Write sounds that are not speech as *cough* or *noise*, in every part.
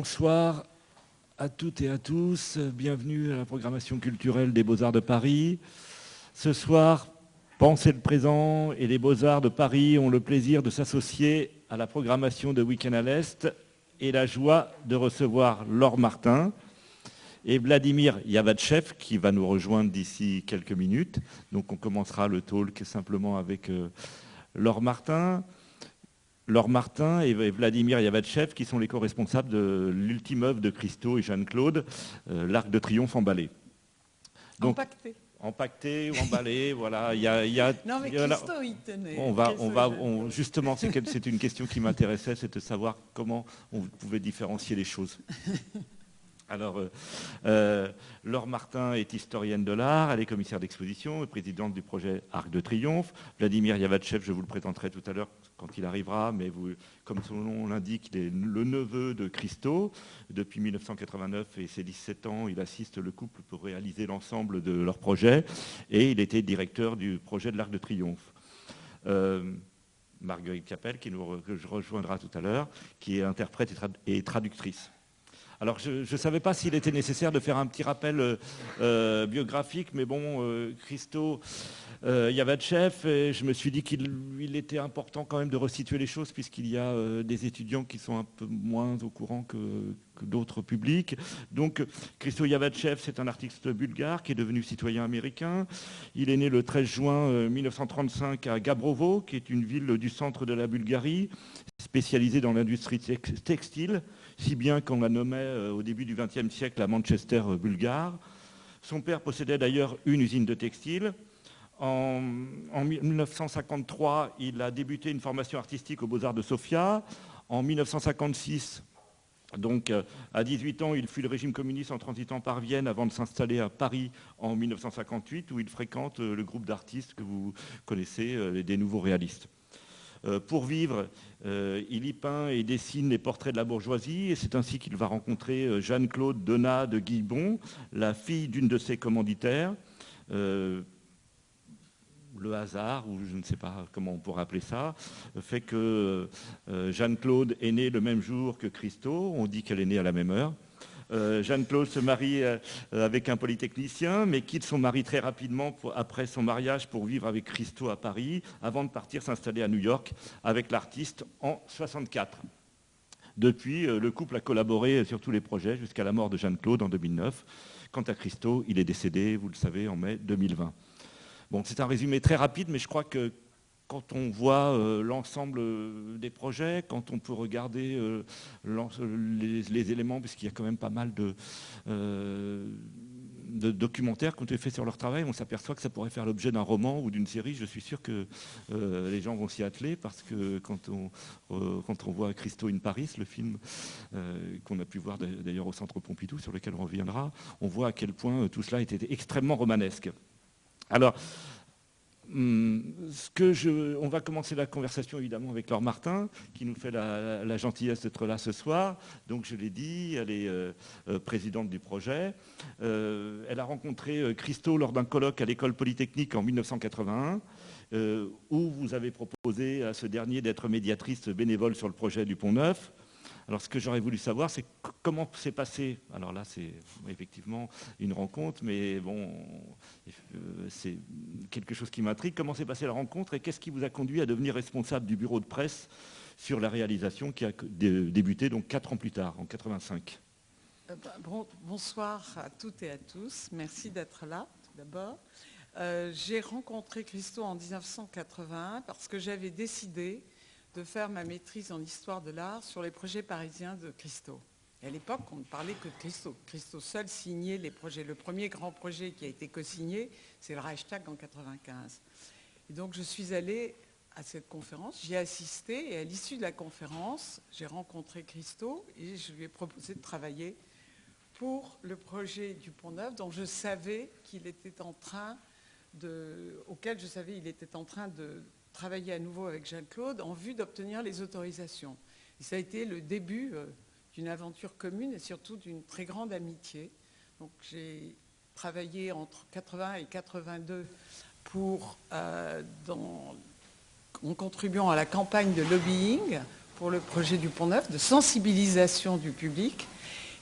Bonsoir à toutes et à tous. Bienvenue à la programmation culturelle des Beaux-Arts de Paris. Ce soir, Pensez le présent et les Beaux-Arts de Paris ont le plaisir de s'associer à la programmation de Week-end à l'Est et la joie de recevoir Laure Martin et Vladimir Yavatchev qui va nous rejoindre d'ici quelques minutes. Donc on commencera le talk simplement avec euh, Laure Martin. Laure Martin et Vladimir Yavatchev qui sont les co-responsables de l'ultime œuvre de Christo et Jeanne-Claude, euh, l'Arc de Triomphe emballé. Donc, Empaqueté. Empaqueté ou emballé, *laughs* voilà. Il y a, non, mais Christo, il tenait. On va, on va, justement, c'est une question qui m'intéressait, c'est de savoir comment on pouvait différencier les choses. *laughs* Alors, euh, euh, Laure Martin est historienne de l'art, elle est commissaire d'exposition et présidente du projet Arc de Triomphe. Vladimir Yavatchev, je vous le présenterai tout à l'heure quand il arrivera, mais vous, comme son nom l'indique, il est le neveu de Christo. Depuis 1989 et ses 17 ans, il assiste le couple pour réaliser l'ensemble de leur projet et il était directeur du projet de l'Arc de Triomphe. Euh, Marguerite Capel, qui nous rejoindra tout à l'heure, qui est interprète et traductrice. Alors, je ne savais pas s'il était nécessaire de faire un petit rappel euh, euh, biographique, mais bon, euh, Christo Yavatchev, et je me suis dit qu'il était important quand même de resituer les choses, puisqu'il y a des étudiants qui sont un peu moins au courant que, d'autres publics. Donc, Christo Yavatchev, c'est un artiste bulgare qui est devenu citoyen américain. Il est né le 13 juin 1935 à Gabrovo, qui est une ville du centre de la Bulgarie, spécialisée dans l'industrie textile si bien qu'on la nommait euh, au début du XXe siècle à Manchester euh, bulgare. Son père possédait d'ailleurs une usine de textile. En, 1953, il a débuté une formation artistique aux Beaux-Arts de Sofia. En 1956, donc euh, à 18 ans, il fuit le régime communiste en transitant par Vienne avant de s'installer à Paris en 1958, où il fréquente le groupe d'artistes que vous connaissez, des Nouveaux Réalistes. Pour vivre, euh, il y peint et dessine les portraits de la bourgeoisie et c'est ainsi qu'il va rencontrer euh, Jeanne-Claude Donat de Guibon, la fille d'une de ses commanditaires. Euh, le hasard, ou je ne sais pas comment on pourrait appeler ça, fait que Jeanne-Claude est née le même jour que Christo. On dit qu'elle est née à la même heure. Euh, Jeanne-Claude se marie euh, avec un polytechnicien, mais quitte son mari très rapidement après son mariage pour vivre avec Christo à Paris, avant de partir s'installer à New York avec l'artiste en 64. Depuis, euh, le couple a collaboré sur tous les projets jusqu'à la mort de Jeanne-Claude en 2009. Quant à Christo, il est décédé, vous le savez, en mai 2020. C'est un résumé très rapide, mais je crois que quand on voit euh, l'ensemble euh, des projets, quand on peut regarder euh, les, éléments, puisqu'il y a quand même pas mal de, documentaires qui ont été faits sur leur travail, on s'aperçoit que ça pourrait faire l'objet d'un roman ou d'une série. Je suis sûr que les gens vont s'y atteler, parce que quand on, quand on voit Christo in Paris, le film qu'on a pu voir d'ailleurs au Centre Pompidou, sur lequel on reviendra, on voit à quel point tout cela était extrêmement romanesque. Alors, je, on va commencer la conversation évidemment avec Laure Martin, qui nous fait la, gentillesse d'être là ce soir. Donc je l'ai dit, elle est euh, euh, présidente du projet. Euh, elle a rencontré Christo lors d'un colloque à l'école polytechnique en 1981, où vous avez proposé à ce dernier d'être médiatrice bénévole sur le projet du Pont Neuf. Alors ce que j'aurais voulu savoir, c'est comment s'est passé, alors là c'est effectivement une rencontre, mais bon, euh, c'est quelque chose qui m'intrigue, comment s'est passée la rencontre et qu'est-ce qui vous a conduit à devenir responsable du bureau de presse sur la réalisation qui a débuté donc quatre ans plus tard, en 85 euh, bah, Bonsoir à toutes et à tous, merci d'être là tout d'abord. Euh, j'ai rencontré Christo en 1981 parce que j'avais décidé de faire ma maîtrise en histoire de l'art sur les projets parisiens de Christo. Et à l'époque, on ne parlait que de Christo. Christo seul signait les projets. Le premier grand projet qui a été co-signé, c'est le Reichstag en 95. Et donc je suis allée à cette conférence, j'y ai assisté et à l'issue de la conférence, j'ai rencontré Christo et je lui ai proposé de travailler pour le projet du Pont Neuf dont je savais qu'il était en train de, auquel je savais qu'il était en train de travailler à nouveau avec Jean-Claude en vue d'obtenir les autorisations. Ça a été le début euh, d'une aventure commune et surtout d'une très grande amitié. Donc j'ai travaillé entre 80 et 82 pour, euh, en contribuant à la campagne de lobbying pour le projet du Pont Neuf, de sensibilisation du public.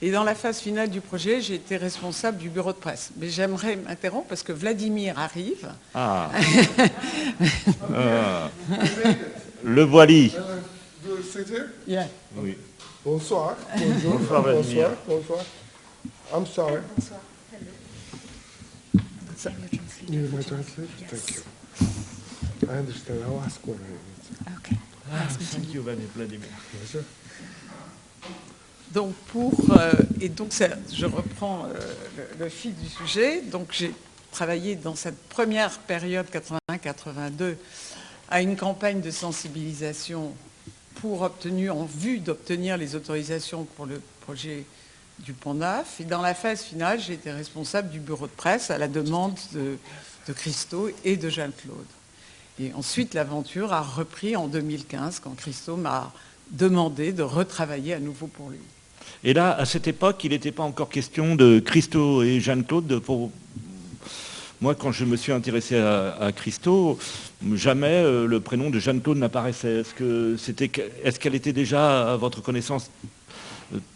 Et dans la phase finale du projet, j'ai été responsable du bureau de presse. Mais j'aimerais m'interrompre parce que Vladimir arrive. Ah. Ah. *laughs* Le voili. Yeah. Oui. Bonsoir. Bonjour. Bonsoir, Vladimir. Bonsoir. Bonsoir. I'm sorry. You need my translation? Thank you. I understand. I'll ask when I need Okay. Ah, thank you, Vladimir. Pleasure. Donc pour euh, et donc je reprends euh, le, fil du sujet. Donc j'ai travaillé dans cette première période 81-82 à une campagne de sensibilisation pour obtenir en vue d'obtenir les autorisations pour le projet du Pont Neuf. Et dans la phase finale, j'ai été responsable du bureau de presse à la demande de, de Christo et de Jeanne-Claude. Et ensuite, l'aventure a repris en 2015 quand Christo m'a demandé de retravailler à nouveau pour lui. Et là, à cette époque, il n'était pas encore question de Christo et Jeanne-Claude. Pour... Moi, quand je me suis intéressé à, à Christo, jamais euh, le prénom de Jeanne-Claude n'apparaissait. Est-ce qu'elle était déjà, à votre connaissance,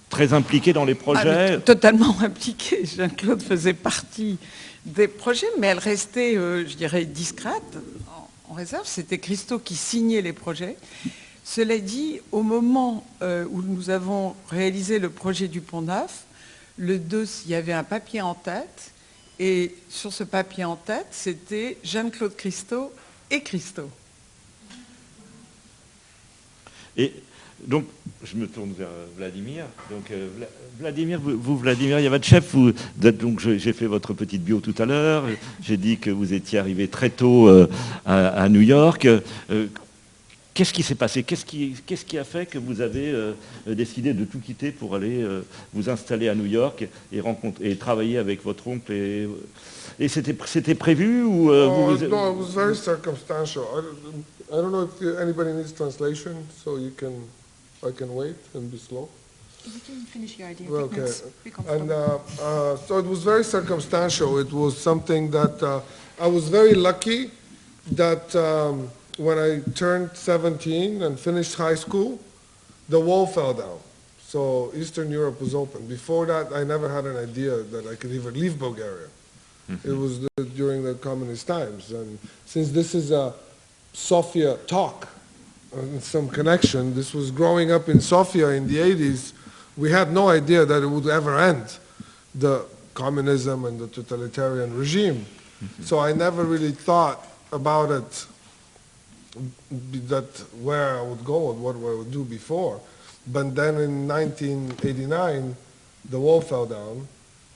très impliquée dans les Ah, projets totalement *laughs* impliquée. Jeanne-Claude faisait partie des projets, mais elle restait, euh, je dirais, discrète, en, en réserve. C'était Christo qui signait les projets. Cela dit, au moment euh, où nous avons réalisé le projet du Pont Neuf, le 2, il y avait un papier en tête, et sur ce papier en tête, c'était Jeanne-Claude Christo et Christo. Et donc, je me tourne vers Vladimir. Donc, euh, Vla- Vladimir, vous, Vladimir Yavachev, vous donc j'ai fait votre petite bio tout à l'heure. J'ai dit que vous étiez arrivé très tôt euh, à, New York. Qu'est-ce qui s'est passé Qu'est-ce qui, a fait que vous avez euh, décidé de tout quitter pour aller euh, vous installer à New York et, rencontrer, et travailler avec votre oncle Et, et c'était, c'était prévu ou euh, Oh, vous, vous- no, it was very circumstantial. I don't, I don't know if you- anybody needs translation, so you can, I can wait and be slow. You can finish your idea. Well, okay. And uh, uh, so it was very circumstantial. It was something that uh, I was very lucky that um, when I turned 17 and finished high school, the wall fell down. So Eastern Europe was open. Before that, I never had an idea that I could even leave Bulgaria. Mm-hmm. It was the, during the communist times. And since this is a Sofia talk, uh, and some connection, this was growing up in Sofia in the 80s, we had no idea that it would ever end, the communism and the totalitarian regime. Mm-hmm. So I never really thought about it, that where I would go and what I would do before. But then in 1989, the wall fell down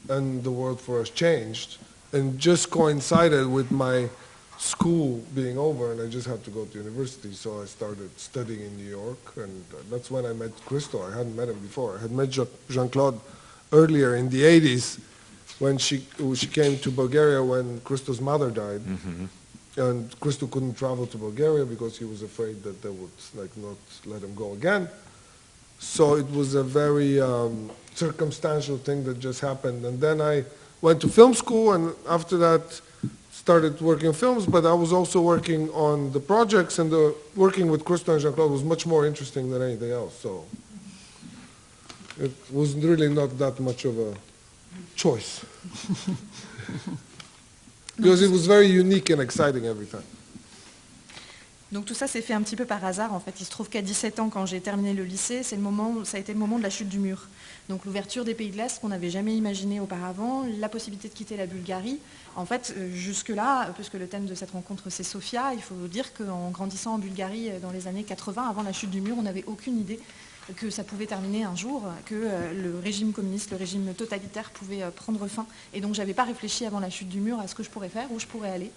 and the world for us changed. And just coincided with my school being over and I just had to go to university. So I started studying in New York and that's when I met Christo. I hadn't met him before. I had met Jean- Jean-Claude earlier in the 80s when she, she came to Bulgaria when Christo's mother died. Mm-hmm. And Christo couldn't travel to Bulgaria because he was afraid that they would like not let him go again. So it was a very um, circumstantial thing that just happened. And then I went to film school, and after that, started working on films. But I was also working on the projects, and the, working with Christo and Jean-Claude was much more interesting than anything else. So it was really not that much of a choice. *laughs* Donc tout ça s'est fait un petit peu par hasard. En fait, il se trouve qu'à 17 ans, quand j'ai terminé le lycée, c'est le moment, ça a été le moment de la chute du mur. Donc l'ouverture des pays de l'Est qu'on n'avait jamais imaginé auparavant, la possibilité de quitter la Bulgarie. En fait, euh, jusque-là, puisque le thème de cette rencontre c'est Sofia, il faut dire qu'en grandissant en Bulgarie euh, dans les années 80, avant la chute du mur, on n'avait aucune idée que ça pouvait terminer un jour, que euh, le régime communiste, le régime totalitaire pouvait euh, prendre fin. Et donc j'avais pas réfléchi avant la chute du mur à ce que je pourrais faire, où je pourrais aller.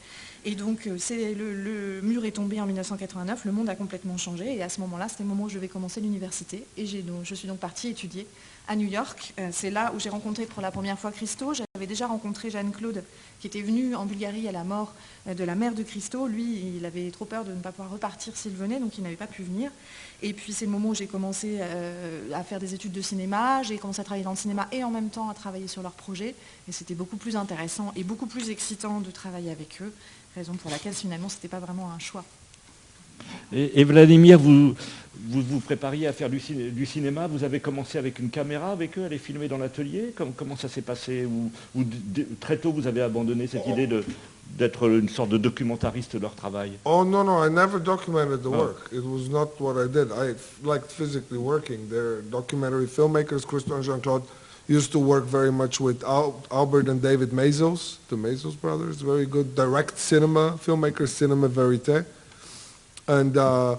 Et donc euh, le, le mur est tombé en 1989, le monde a complètement changé. Et à ce moment-là, c'était le moment où je vais commencer l'université. Et donc, je suis donc partie étudier à New York. C'est là où j'ai rencontré pour la première fois Christo. J'avais déjà rencontré Jeanne-Claude, qui était venue en Bulgarie à la mort euh, de la mère de Christo. Lui, il avait trop peur de ne pas pouvoir repartir s'il venait, donc il n'avait pas pu venir. Et puis c'est le moment où j'ai commencé euh, à faire des études de cinéma, j'ai commencé à travailler dans le cinéma et en même temps à travailler sur leurs projets. Et c'était beaucoup plus intéressant et beaucoup plus excitant de travailler avec eux, raison pour laquelle finalement c'était pas vraiment un choix. Et Vladimir, vous, vous vous prépariez à faire du, cinéma, vous avez commencé avec une caméra avec eux, à les filmer dans l'atelier comment, ça s'est passé ou, très tôt vous avez abandonné cette idée d'être une sorte de documentariste de leur travail? Oh no, no, I never documented the oh. work. It was not what I did. I liked physically working. They're documentary filmmakers, Christo and Jean-Claude used to work very much with Al Albert and David Mazos, the Mazos brothers, very good direct cinema, filmmakers, cinema verite. And uh,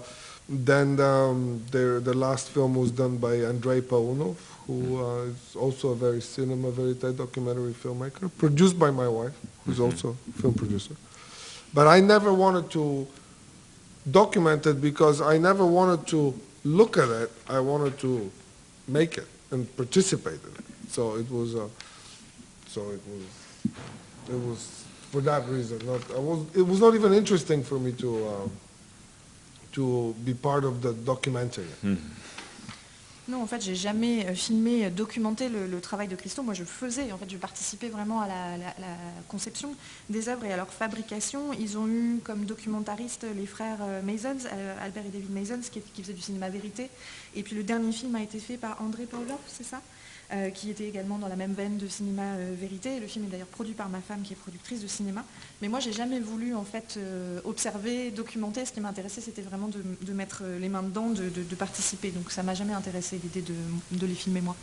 then um, their, the last film was done by Andrei Paunov, who uh, is also a very cinema verite documentary filmmaker, produced by my wife, who's mm -hmm. also a film producer. But I never wanted to document it because I never wanted to look at it. I wanted to make it and participate in it. So it was, uh, so it was, it was for that reason. Not, I was, it was not even interesting for me to. Um, part. Hmm. Non, en fait, j'ai jamais euh, filmé, euh, documenté le, travail de Christo. Moi, je faisais, en fait, je participais vraiment à la, conception des œuvres et à leur fabrication. Ils ont eu comme documentaristes les frères euh, Masons, Albert et David Masons, qui, faisaient du cinéma vérité. Et puis le dernier film a été fait par André Pavlov, c'est ça? Euh, qui était également dans la même veine de cinéma euh, vérité. Le film est d'ailleurs produit par ma femme qui est productrice de cinéma. Mais moi, j'ai jamais voulu en fait euh, observer, documenter. Ce qui m'intéressait, c'était vraiment de, mettre les mains dedans, de, participer. Donc ça m'a jamais intéressé l'idée de, les filmer moi.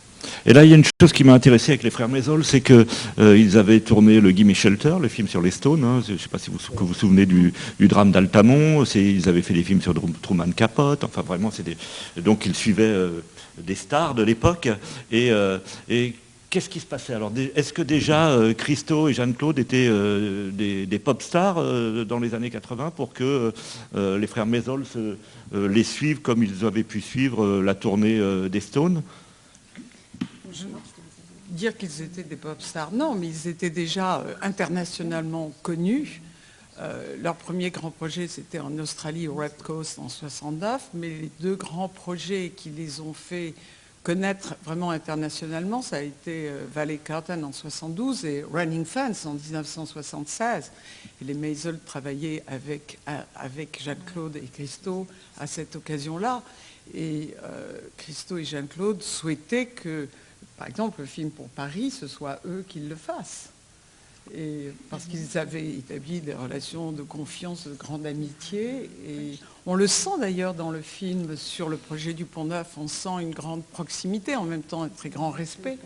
Et là, il y a une chose qui m'a intéressé avec les frères Mézol, c'est qu'ils avaient tourné le Gimme Shelter, le film sur les Stones. Hein. Je ne sais pas si vous vous, vous souvenez du, drame d'Altamont. Ils avaient fait des films sur Truman Capote. Enfin, vraiment, c'était donc ils suivaient des stars de l'époque. Et, euh, et qu'est-ce qui se passait alors Est-ce que déjà euh, Christo et Jeanne-Claude étaient euh, des, pop stars dans les années 80 pour que les frères Mézol les suivent comme ils avaient pu suivre la tournée des Stones? Dire qu'ils étaient des pop stars, non, mais ils étaient déjà internationalement connus. Euh, leur premier grand projet, c'était en Australie, au Red Coast, en 69, mais les deux grands projets qui les ont fait connaître vraiment internationalement, ça a été euh, Valley Curtain en 72 et Running Fence en 1976. Et les Maisel travaillaient avec, avec Jeanne-Claude et Christo à cette occasion-là. Et euh, Christo et Jeanne-Claude souhaitaient que, par exemple, le film pour Paris, ce soit eux qui le fassent parce qu'ils avaient établi des relations de confiance, de grande amitié. Et on le sent d'ailleurs dans le film sur le projet du Pont Neuf, on sent une grande proximité, en même temps un très grand respect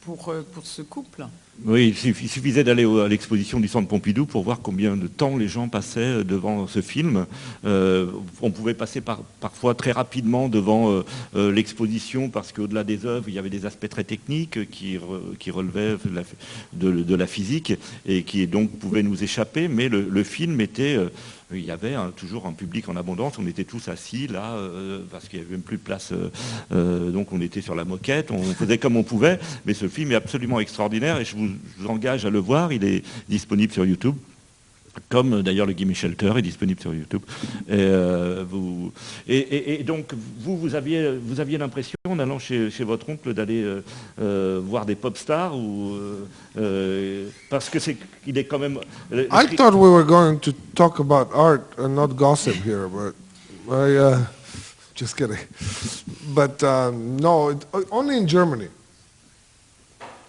pour, euh, pour ce couple. Oui, il suffisait d'aller à l'exposition du Centre Pompidou pour voir combien de temps les gens passaient euh, devant ce film. Euh, on pouvait passer parfois très rapidement devant l'exposition parce qu'au-delà des œuvres, il y avait des aspects très techniques qui, relevaient de la, physique et qui donc pouvaient nous échapper, mais le film était il y avait toujours un public en abondance. On était tous assis là, euh, parce qu'il n'y avait même plus de place. Euh, euh, donc on était sur la moquette, on faisait comme on pouvait. Mais ce film est absolument extraordinaire et je vous engage à le voir. Il est disponible sur YouTube comme d'ailleurs le Gimme Shelter est disponible sur YouTube. Et, euh, vous, et, donc, vous, vous aviez, vous aviez l'impression, en allant chez, chez votre oncle, d'aller euh, euh, voir des pop stars ou, Parce que c'est qu'il est quand même... I thought we were going to talk about art and not gossip here, but I, uh, just kidding. But um, no, it, only in Germany.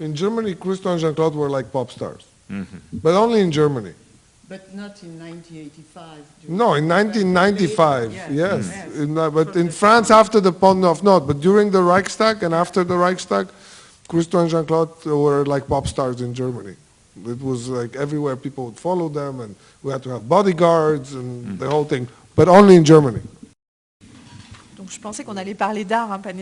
In Germany, Christo and Jean-Claude were like pop stars. Mm -hmm. But only in Germany. But not in 1985. No, in 1995, yes. yes. yes. In, uh, but in France, after the Pont Neuf, not. But during the Reichstag and after the Reichstag, Christo and Jean-Claude were like pop stars in Germany. It was like everywhere people would follow them, and we had to have bodyguards and mm. the whole thing, but only in Germany. Donc je pensais qu'on allait parler d'art, hein, pas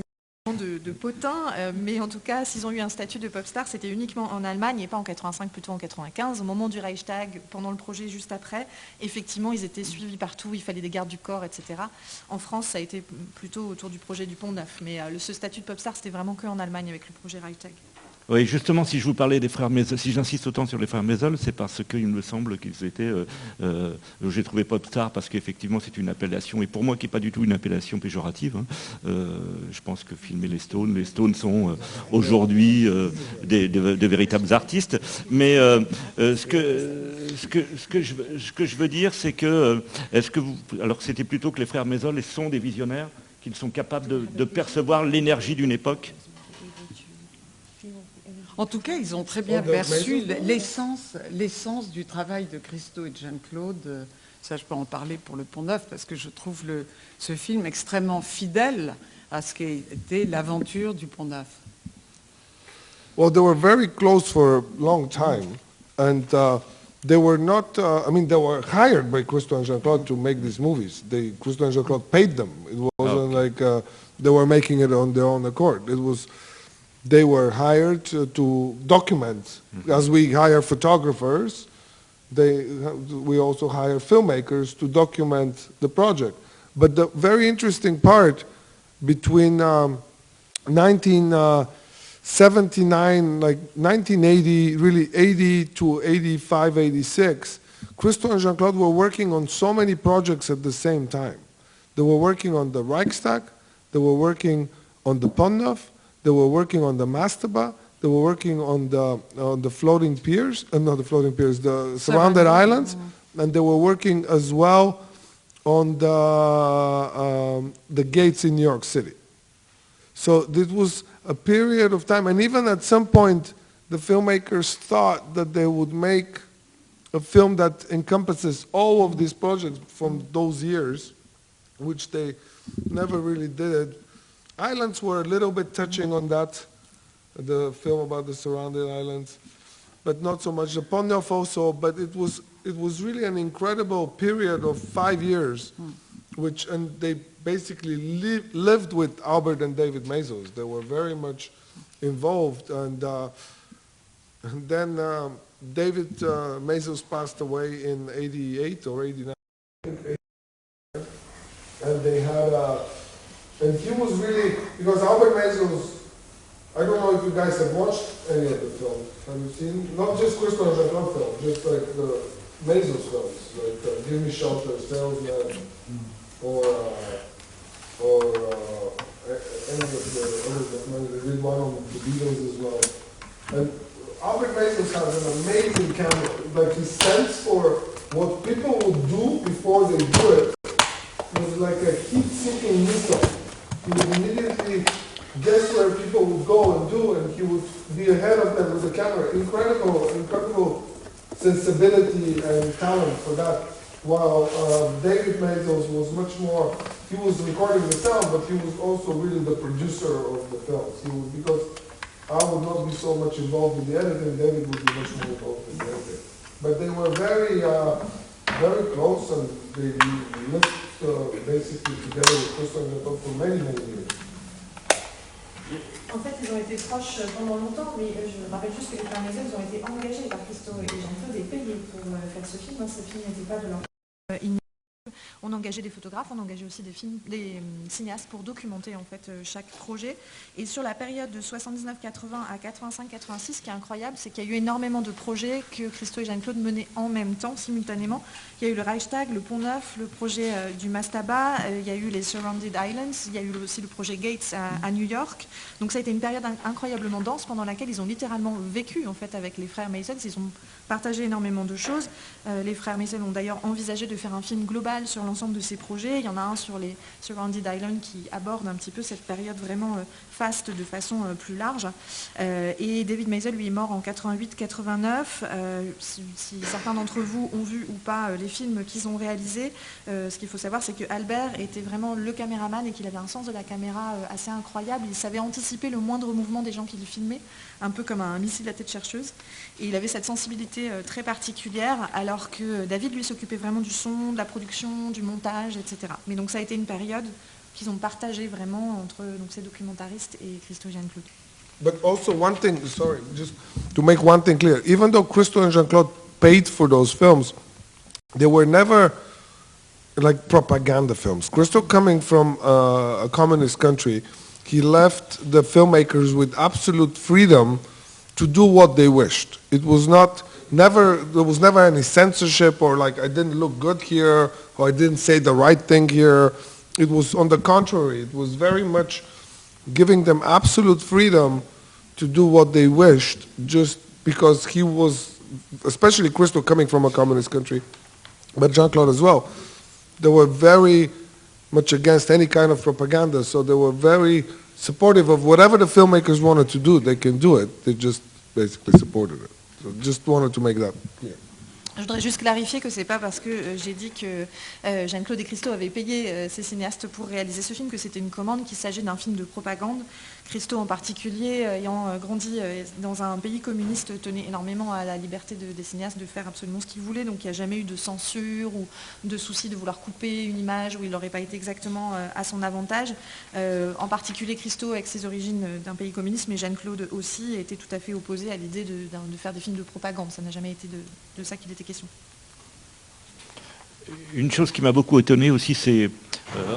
de, de potins, euh, mais en tout cas, s'ils ont eu un statut de pop star, c'était uniquement en Allemagne et pas en 85, plutôt en 95. Au moment du Reichstag, pendant le projet juste après, effectivement, ils étaient suivis partout, il fallait des gardes du corps, etc. En France, ça a été plutôt autour du projet du Pont Neuf, mais euh, ce statut de pop star, c'était vraiment que en Allemagne avec le projet Reichstag. Oui, justement, si je vous parlais des frères Mézol, si j'insiste autant sur les frères Mézol, c'est parce qu'il me semble qu'ils étaient... Euh, euh, j'ai trouvé pop star parce qu'effectivement c'est une appellation, et pour moi qui n'est pas du tout une appellation péjorative, hein, euh, je pense que filmer les Stones, les Stones sont aujourd'hui des, véritables artistes, mais ce, que, ce, que, ce, que je, veux dire, c'est que... Est-ce que vous... Alors c'était plutôt que les frères Mézol sont des visionnaires qu'ils sont capables de, de percevoir l'énergie d'une époque? En tout cas, ils ont très bien Oh, perçu mais- l'essence, l'essence du travail de Christo et de Jeanne-Claude. Ça, je peux en parler pour Le Pont Neuf, parce que je trouve le- ce film extrêmement fidèle à ce qu'était l'aventure du Pont Neuf. Well, they were very close for a long time, and uh, they were not. Uh, I mean, they were hired by Christo and Jean-Claude to make these movies. They, Christo and Jean-Claude paid them. It wasn't like uh, they were making it on their own accord. It was they were hired to, to document, as we hire photographers. They, we also hire filmmakers to document the project. But the very interesting part between um, 1979, like 1980, really 80 to 85, 86, Christo and Jean-Claude were working on so many projects at the same time. They were working on the Reichstag, they were working on the Pont Neuf, they were working on the Mastaba, they were working on the, on the floating piers, uh, not the floating piers, the surrounded islands, and they were working as well on the, um, the gates in New York City. So this was a period of time, and even at some point, the filmmakers thought that they would make a film that encompasses all of these projects from those years, which they never really did. Islands were a little bit touching on that, the film about the surrounding islands, but not so much. The Pont Neuf also, but it was it was really an incredible period of five years, which and they basically li- lived with Albert and David Mazos. They were very much involved, and, uh, and then um, David uh, Mazos passed away in '88 or '89 and they had uh, and he was really because Albert Mazos. I don't know if you guys have watched any of the films. Have you seen not just Christo and Jacques films, just like the Mazos films, like uh, Give Me Shelter, Salesman, or uh, or uh, any of the others that might- they did one on the Beatles as well. And Albert Mazos has an amazing camera. Like his sense for what people would do before they do it was like a heat-seeking missile. He would immediately guess where people would go and do, and he would be ahead of them with the camera. Incredible, incredible sensibility and talent for that. While uh, David Mazos was much more, he was recording the sound, but he was also really the producer of the films. He would, because I would not be so much involved in the editing, David would be much more involved in the editing. But they were very, uh, very close, and they lived uh, basically together with Christian Jacob for many, many years. En fait, ils ont été proches pendant longtemps, mais euh, je me rappelle juste que les Maisel ont été engagés par Christo et Jean-Claude et payés pour euh, faire ce film. hein. Ce film n'était pas de leur... Euh, On engageait des photographes, on engageait aussi des, films, des cinéastes pour documenter en fait chaque projet. Et sur la période de 79-80 à 85-86, ce qui est incroyable, c'est qu'il y a eu énormément de projets que Christo et Jeanne-Claude menaient en même temps, simultanément. Il y a eu le Reichstag, le Pont Neuf, le projet euh, du Mastaba, euh, il y a eu les Surrounded Islands, il y a eu aussi le projet Gates à, New York. Donc ça a été une période in- incroyablement dense pendant laquelle ils ont littéralement vécu en fait avec les frères Mason. Ils ont partagé énormément de choses. Euh, les frères Mason ont d'ailleurs envisagé de faire un film global sur l'ensemble de ces projets. Il y en a un sur les Surrounded Islands qui aborde un petit peu cette période vraiment faste de façon plus large. Et David Maisel, lui, est mort en 88-89. Euh, si, certains d'entre vous ont vu ou pas les films qu'ils ont réalisés, euh, ce qu'il faut savoir, c'est que Albert était vraiment le caméraman et qu'il avait un sens de la caméra euh, assez incroyable. Il savait anticiper le moindre mouvement des gens qui le filmaient, un peu comme un missile à tête chercheuse. Et il avait cette sensibilité euh, très particulière, alors que David, lui, s'occupait vraiment du son, de la production, du montage, etc. Mais donc ça a été une période qu'ils ont partagée vraiment entre donc, ces documentaristes et Christo Jeanne-Claude. But also one thing, sorry, just to make one thing clear, even though Christo and Jean-Claude paid for those films, they were never like propaganda films. Christo coming from uh, a communist country, he left the filmmakers with absolute freedom to do what they wished. It was not never there was never any censorship or like I didn't look good here or I didn't say the right thing here. It was on the contrary. It was very much giving them absolute freedom to do what they wished just because he was especially Christo coming from a communist country but Jean-Claude as well they were very much against any kind of propaganda, so they were very supportive of whatever the filmmakers wanted to do. They can do it. They just basically supported it. So just wanted to make that clear. Je voudrais juste clarifier que c'est pas parce que euh, j'ai dit que euh, Jeanne-Claude et Christo avaient payé euh, ces cinéastes pour réaliser ce film que c'était une commande, qu'il s'agit d'un film de propagande. Christo en particulier, euh, ayant euh, grandi euh, dans un pays communiste, tenait énormément à la liberté de- des cinéastes de faire absolument ce qu'ils voulaient. Donc il n'y a jamais eu de censure ou de souci de vouloir couper une image où il n'aurait pas été exactement à son avantage. En particulier Christo, avec ses origines d'un pays communiste, mais Jeanne-Claude aussi, était tout à fait opposée à l'idée de, faire des films de propagande. Ça n'a jamais été de ça qu'il était question. Une chose qui m'a beaucoup étonné aussi, c'est euh,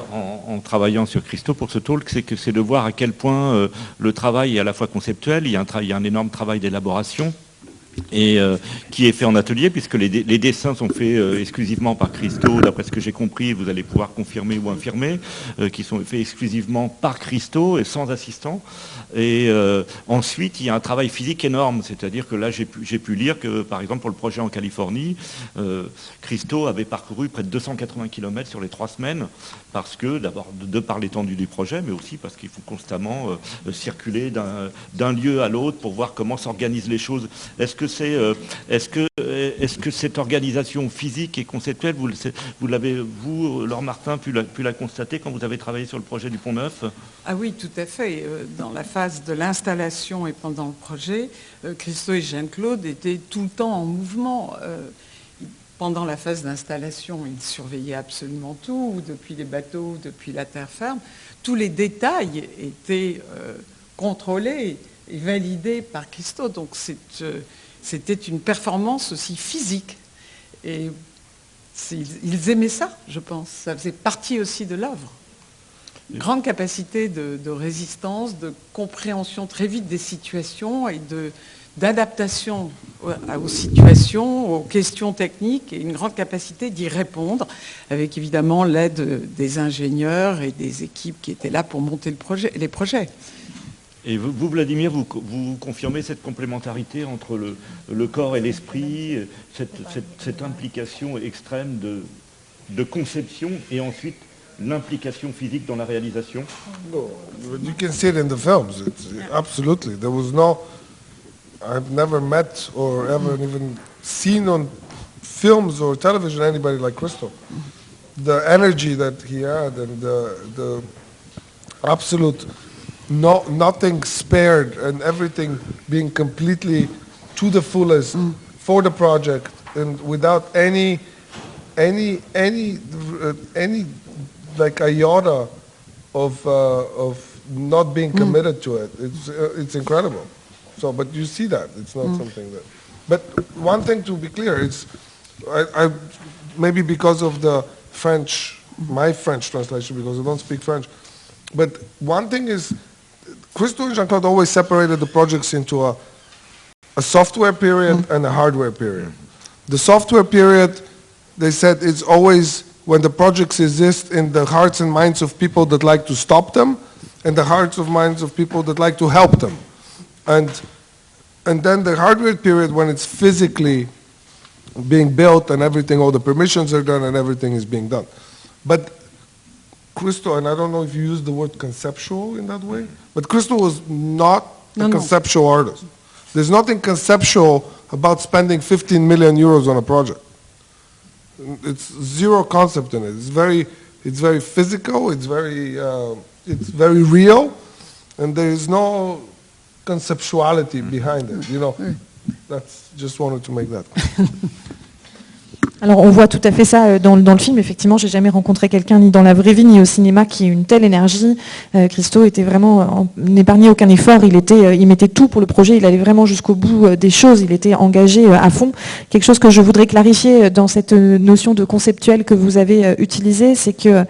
en, travaillant sur Christo pour ce talk, c'est que c'est de voir à quel point euh, le travail est à la fois conceptuel, il y a un énorme travail d'élaboration et euh, qui est fait en atelier puisque les, dessins sont faits euh, exclusivement par Christo, d'après ce que j'ai compris, vous allez pouvoir confirmer ou infirmer, euh, qui sont faits exclusivement par Christo et sans assistant. Et ensuite, il y a un travail physique énorme, c'est-à-dire que là, j'ai pu, lire que, par exemple, pour le projet en Californie, Christo avait parcouru près de 280 km sur les trois semaines, parce que, d'abord, de, par l'étendue du projet, mais aussi parce qu'il faut constamment circuler d'un lieu à l'autre pour voir comment s'organisent les choses. Que, c'est, euh, est-ce que, est-ce que cette organisation physique et conceptuelle, vous, vous l'avez, vous, Laure Martin, pu la, constater quand vous avez travaillé sur le projet du Pont Neuf? Ah oui, tout à fait. Euh, Dans la phase de l'installation et pendant le projet, euh, Christo et Jeanne-Claude étaient tout le temps en mouvement. Euh, Pendant la phase d'installation, ils surveillaient absolument tout, depuis les bateaux, depuis la terre ferme. Tous les détails étaient euh, contrôlés et validés par Christo. Donc c'est, euh, c'était une performance aussi physique. Et ils aimaient ça, je pense. Ça faisait partie aussi de l'œuvre grande capacité de, de résistance, de compréhension très vite des situations et d'adaptation aux, aux situations, aux questions techniques et une grande capacité d'y répondre avec évidemment l'aide des ingénieurs et des équipes qui étaient là pour monter le projet, les projets. Et vous, Vladimir, vous, confirmez cette complémentarité entre le, corps et l'esprit, cette, implication extrême de, conception et ensuite l'implication physique dans la réalisation No, you can see it in the films. It's, absolutely. There was no, I've never met or ever even seen on films or television anybody like Crystal. The energy that he had the, no, nothing spared and everything being completely to the fullest for the project and without any, any, any, uh, any like iota of uh, of not being committed to it. It's uh, it's incredible. So, but you see that it's not something that. But one thing to be clear, it's I, I maybe because of the French, my French translation because I don't speak French. But one thing is, Christo and Jean-Claude always separated the projects into a a software period mm-hmm. and a hardware period. Mm-hmm. The software period, they said, it's always when the projects exist in the hearts and minds of people that like to stop them, and the hearts of minds of people that like to help them. And, and then the hardware period, when it's physically being built and everything, all the permissions are done and everything is being done. But Crystal, and I don't know if you use the word conceptual in that way, but Crystal was not No, a no. conceptual artist. There's nothing conceptual about spending 15 million euros on a project. It's zero concept in it. It's very, it's very physical. It's very, uh, it's very real, and there is no conceptuality behind it. You know, that's just wanted to make that. *laughs* Alors on voit tout à fait ça euh, dans, le- film. Effectivement, j'ai jamais rencontré quelqu'un ni dans la vraie vie ni au cinéma qui ait une telle énergie. Euh, Christo était vraiment en- n'épargnait aucun effort. Euh, il mettait tout pour le projet. Il allait vraiment jusqu'au bout des choses. Il était engagé à fond. Quelque chose que je voudrais clarifier dans cette notion de conceptuel que vous avez utilisée, c'est que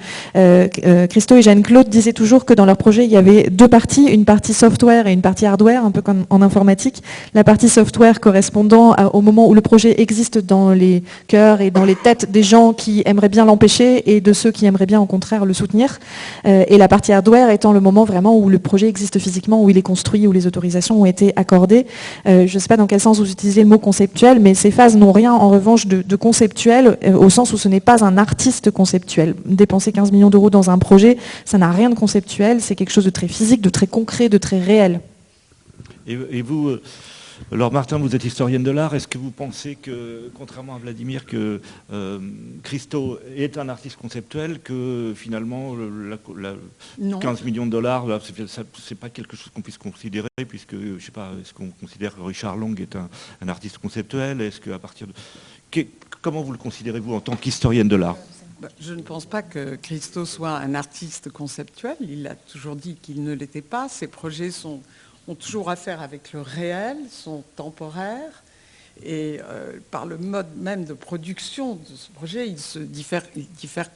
Christo et Jeanne-Claude disaient toujours que dans leur projet il y avait deux parties, une partie software et une partie hardware, un peu comme en informatique. La partie software correspondant au moment où le projet existe dans les cœurs est dans les têtes des gens qui aimeraient bien l'empêcher et de ceux qui aimeraient bien au contraire le soutenir. Euh, et la partie hardware étant le moment vraiment où le projet existe physiquement, où il est construit, où les autorisations ont été accordées. Euh, je ne sais pas dans quel sens vous utilisez le mot conceptuel, mais ces phases n'ont rien en revanche de, conceptuel, euh, au sens où ce n'est pas un artiste conceptuel. Dépenser 15 millions d'euros dans un projet, ça n'a rien de conceptuel, c'est quelque chose de très physique, de très concret, de très réel. Et, et vous, Laure Martin, vous êtes historienne de l'art. Est-ce que vous pensez que, contrairement à Vladimir, que euh, Christo est un artiste conceptuel, que finalement, le- la- la- Non. 15 millions de dollars, c'est- pas quelque chose qu'on puisse considérer, puisque, je sais pas, est-ce qu'on considère que Richard Long est un, un artiste conceptuel? Est-ce qu'à partir de... Que- comment vous le considérez-vous en tant qu'historienne de l'art? Bah, Je ne pense pas que Christo soit un artiste conceptuel. Il a toujours dit qu'il ne l'était pas. Ses projets sont- ont toujours affaire avec le réel, sont temporaires. Et euh, par le mode même de production de ce projet, il se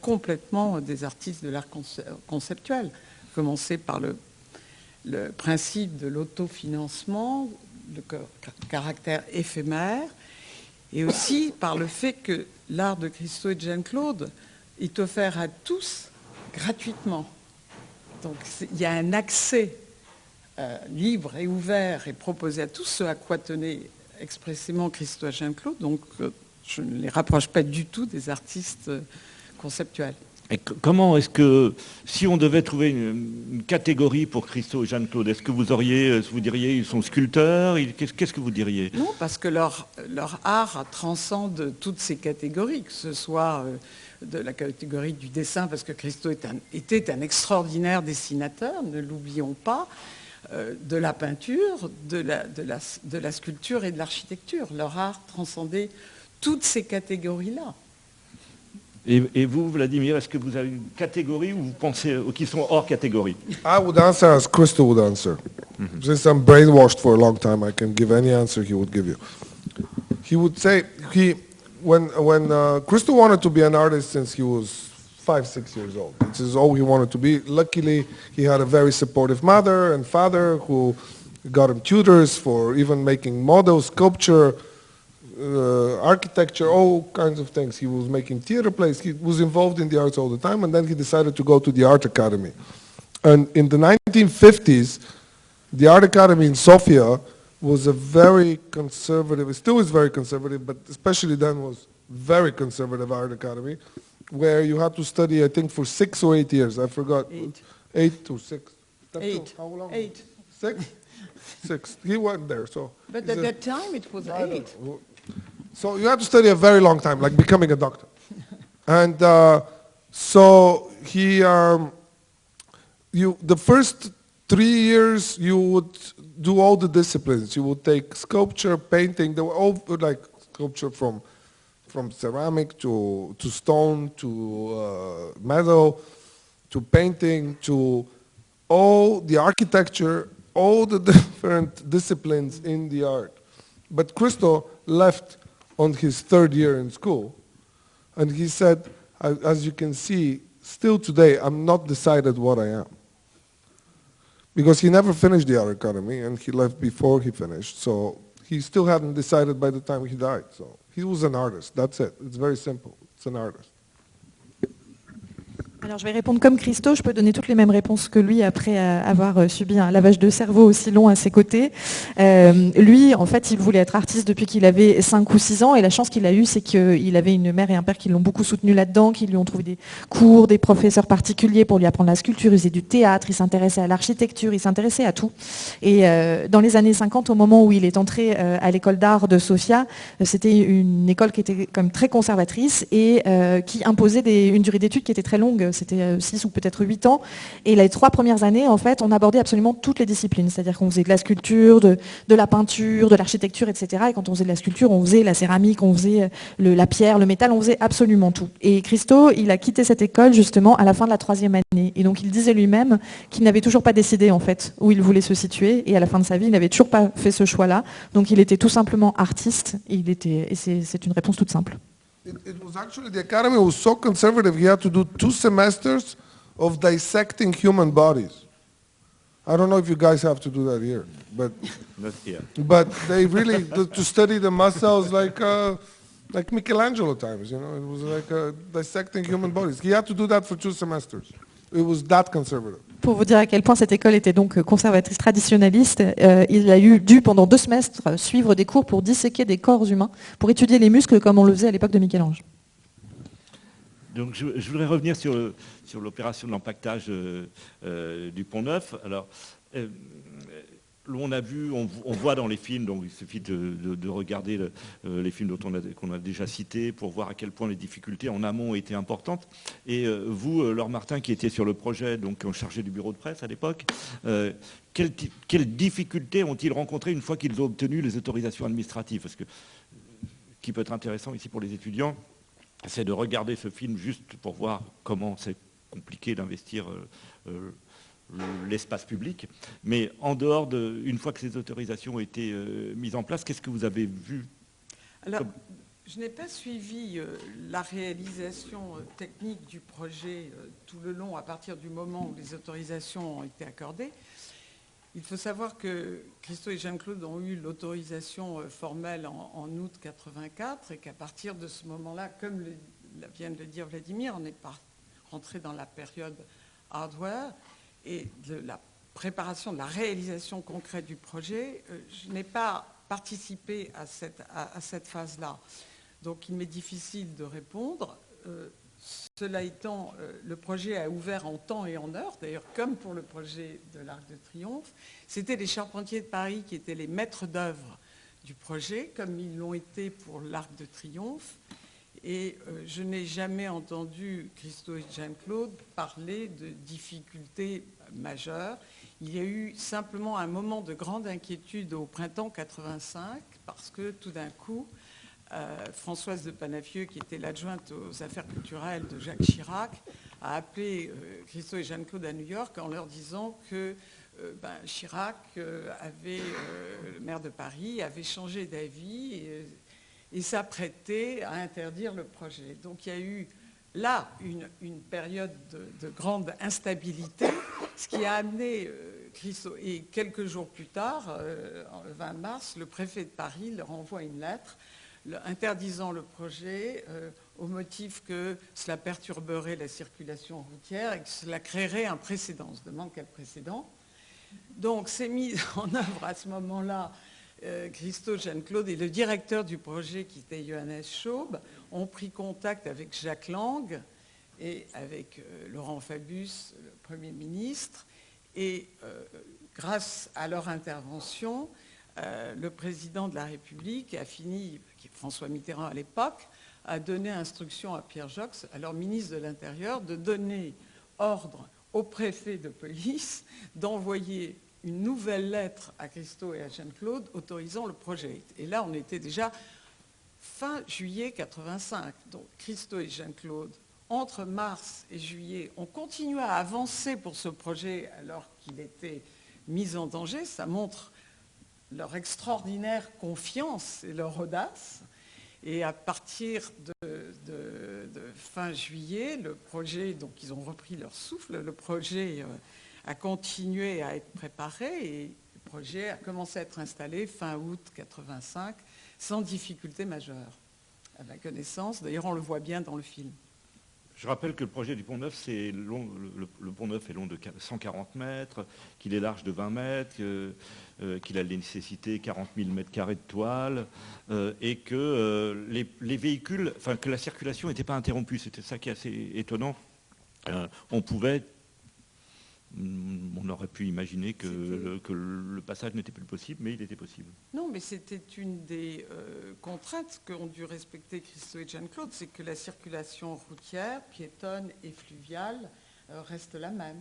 complètement des artistes de l'art conce- conceptuel. Commencer par le, principe de l'autofinancement, le ca- caractère éphémère, et aussi par le fait que l'art de Christo et de Jeanne-Claude est offert à tous gratuitement. Donc il y a un accès euh, libre et ouvert et proposé à tous, ce à quoi tenait expressément Christo et Jeanne-Claude. Donc euh, je ne les rapproche pas du tout des artistes euh, conceptuels. Et comment est-ce que, si on devait trouver une, une catégorie pour Christo et Jeanne-Claude, est-ce que vous auriez, vous diriez, ils sont sculpteurs Qu'est-ce que vous diriez? Non, parce que leur, leur art transcende toutes ces catégories, que ce soit de la catégorie du dessin, parce que Christo est un- était un extraordinaire dessinateur, ne l'oublions pas, de la peinture, de la, de, la, de la sculpture et de l'architecture. Leur art transcendait toutes ces catégories-là. et, et vous, Vladimir, est-ce que vous avez une catégorie où vous pensez, euh, qui sont hors catégorie? I would answer as Crystal would answer. Since I'm brainwashed for a long time, I can give any answer he would give you. He would say he when when uh, Crystal wanted to be an artist since he was five six years old. This is all he wanted to be. Luckily, he had a very supportive mother and father who got him tutors for even making models, sculpture, uh, architecture, all kinds of things. He was making theater plays. He was involved in the arts all the time, and then he decided to go to the art academy. And in the 1950s, the art academy in Sofia was a very conservative, it still is very conservative, but especially then was very conservative art academy, where you had to study, I think, for six or eight years. I forgot. Eight. Eight or six. That's Eight. How long? Eight. Six? *laughs* six. He went there, so. But at that time, it was eight. know. So you had to study a very long time, like becoming a doctor. *laughs* and uh, so he, um, you, the first three years, you would do all the disciplines. You would take sculpture, painting. They were all like sculpture from, from ceramic to, to stone to uh, metal to painting to all the architecture, all the *laughs* different disciplines in the art. But Christo left on his third year in school, and he said, as you can see, still today, I'm not decided what I am. Because he never finished the art academy, and he left before he finished, so he still hadn't decided by the time he died. So he was an artist, that's it. It's very simple. It's an artist. Alors je vais répondre comme Christo, je peux donner toutes les mêmes réponses que lui après euh, avoir euh, subi un lavage de cerveau aussi long à ses côtés. Euh, lui, en fait, il voulait être artiste depuis qu'il avait 5 ou 6 ans et la chance qu'il a eue, c'est qu'il avait une mère et un père qui l'ont beaucoup soutenu là-dedans, qui lui ont trouvé des cours, des professeurs particuliers pour lui apprendre la sculpture, il faisait du théâtre, il s'intéressait à l'architecture, il s'intéressait à tout. Et dans les années 50, au moment où il est entré à l'école d'art de Sofia, c'était une école qui était très conservatrice et qui imposait une durée d'études qui était très longue, c'était 6 ou peut-être 8 ans. Et les trois premières années, en fait, on abordait absolument toutes les disciplines, c'est-à-dire qu'on faisait de la sculpture, de, la peinture, de l'architecture, etc. Et quand on faisait de la sculpture, on faisait la céramique, on faisait euh, la pierre, le métal, on faisait absolument tout. Et Christo, il a quitté cette école justement à la fin de la troisième année. Et donc il disait lui-même qu'il n'avait toujours pas décidé en fait où il voulait se situer. Et à la fin de sa vie, il n'avait toujours pas fait ce choix-là. Donc il était tout simplement artiste. Et, il était, et c'est une réponse toute simple. It, it was actually, the academy was so conservative, he had to do two semesters of dissecting human bodies. I don't know if you guys have to do that here, but, here. but they really, to to study the muscles, like, uh, like Michelangelo times, you know, it was like uh, dissecting human bodies. He had to do that for two semesters. It was that conservative. Pour vous dire à quel point cette école était donc conservatrice traditionnaliste, euh, il a eu dû pendant deux semestres suivre des cours pour disséquer des corps humains, pour étudier les muscles comme on le faisait à l'époque de Michel-Ange. Donc je, voudrais revenir sur, l'opération de l'empaquetage euh, euh, du Pont Neuf. Alors, euh, on a vu, on, voit dans les films, donc il suffit de, de- de regarder euh, les films dont on a, qu'on a déjà cités pour voir à quel point les difficultés en amont étaient importantes. Et euh, vous, euh, Laure Martin, qui était sur le projet, donc chargé du bureau de presse à l'époque, quelles, quelles difficultés ont-ils rencontrées une fois qu'ils ont obtenu les autorisations administratives? Parce que, euh, qui peut être intéressant ici pour les étudiants, c'est de regarder ce film juste pour voir comment c'est compliqué d'investir l'espace public. Mais en dehors de, une fois que ces autorisations ont été euh, mises en place, qu'est-ce que vous avez vu Alors, Comme- je n'ai pas suivi euh, la réalisation euh, technique du projet tout le long à partir du moment où les autorisations ont été accordées. Il faut savoir que Christo et Jeanne-Claude ont eu l'autorisation formelle en, en août 84 et qu'à partir de ce moment-là, comme le- vient de le dire Vladimir, on n'est pas rentré dans la période hardware et de la préparation, de la réalisation concrète du projet. euh, Je n'ai pas participé à cette, phase-là. Donc il m'est difficile de répondre. Euh, cela étant, euh, le projet a ouvert en temps et en heure, d'ailleurs comme pour le projet de l'Arc de Triomphe. C'était les charpentiers de Paris qui étaient les maîtres d'œuvre du projet, comme ils l'ont été pour l'Arc de Triomphe. Et je n'ai jamais entendu Christo et Jeanne-Claude parler de difficultés Il y a eu simplement un moment de grande inquiétude au printemps 85, parce que tout d'un coup, euh, Françoise de Panafieux, qui était l'adjointe aux affaires culturelles de Jacques Chirac, a appelé euh, Christo et Jeanne-Claude à New York en leur disant que euh, ben, Chirac avait, le maire de Paris, avait changé d'avis et, et s'apprêtait à interdire le projet. Donc il y a eu là une, période de, de grande instabilité, ce qui a amené euh, Christo. Et quelques jours plus tard, euh, le 20 mars, le préfet de Paris leur envoie une lettre le- interdisant le projet euh, au motif que cela perturberait la circulation routière et que cela créerait un précédent. On se demande quel précédent. Donc c'est mis *laughs* en œuvre à ce moment-là. Christo Jeanne-Claude et le directeur du projet, qui était Johannes Schaub, ont pris contact avec Jacques Lang et avec euh, Laurent Fabius, le Premier ministre. Et euh, grâce à leur intervention, euh, le président de la République a fini, qui est François Mitterrand à l'époque, a donné instruction à Pierre Jox, alors ministre de l'Intérieur, de donner ordre au préfet de police *laughs* d'envoyer une nouvelle lettre à Christo et à Jeanne-Claude autorisant le projet. Et là, on était déjà fin juillet 85. Donc Christo et Jeanne-Claude, entre mars et juillet, ont continué à avancer pour ce projet alors qu'il était mis en danger. Ça montre leur extraordinaire confiance et leur audace. Et à partir de, de- de fin juillet, le projet, donc ils ont repris leur souffle, le projet euh, a continué à être préparé et le projet a commencé à être installé fin août 85 sans difficulté majeure, à ma connaissance. D'ailleurs, on le voit bien dans le film. Je rappelle que le projet du Pont Neuf, c'est le, Pont Neuf est long de 140 mètres, qu'il est large de 20 mètres, euh, qu'il a nécessité 40 000 mètres carrés de toile, euh, et que euh, les, les véhicules, enfin que la circulation n'était pas interrompue. C'était ça qui est assez étonnant. On pouvait, on aurait pu imaginer que, le, que le passage n'était plus possible, mais il était possible. Non, mais c'était une des euh, contraintes qu'ont dû respecter Christo et Jeanne-Claude, c'est que la circulation routière, piétonne et fluviale euh, reste la même.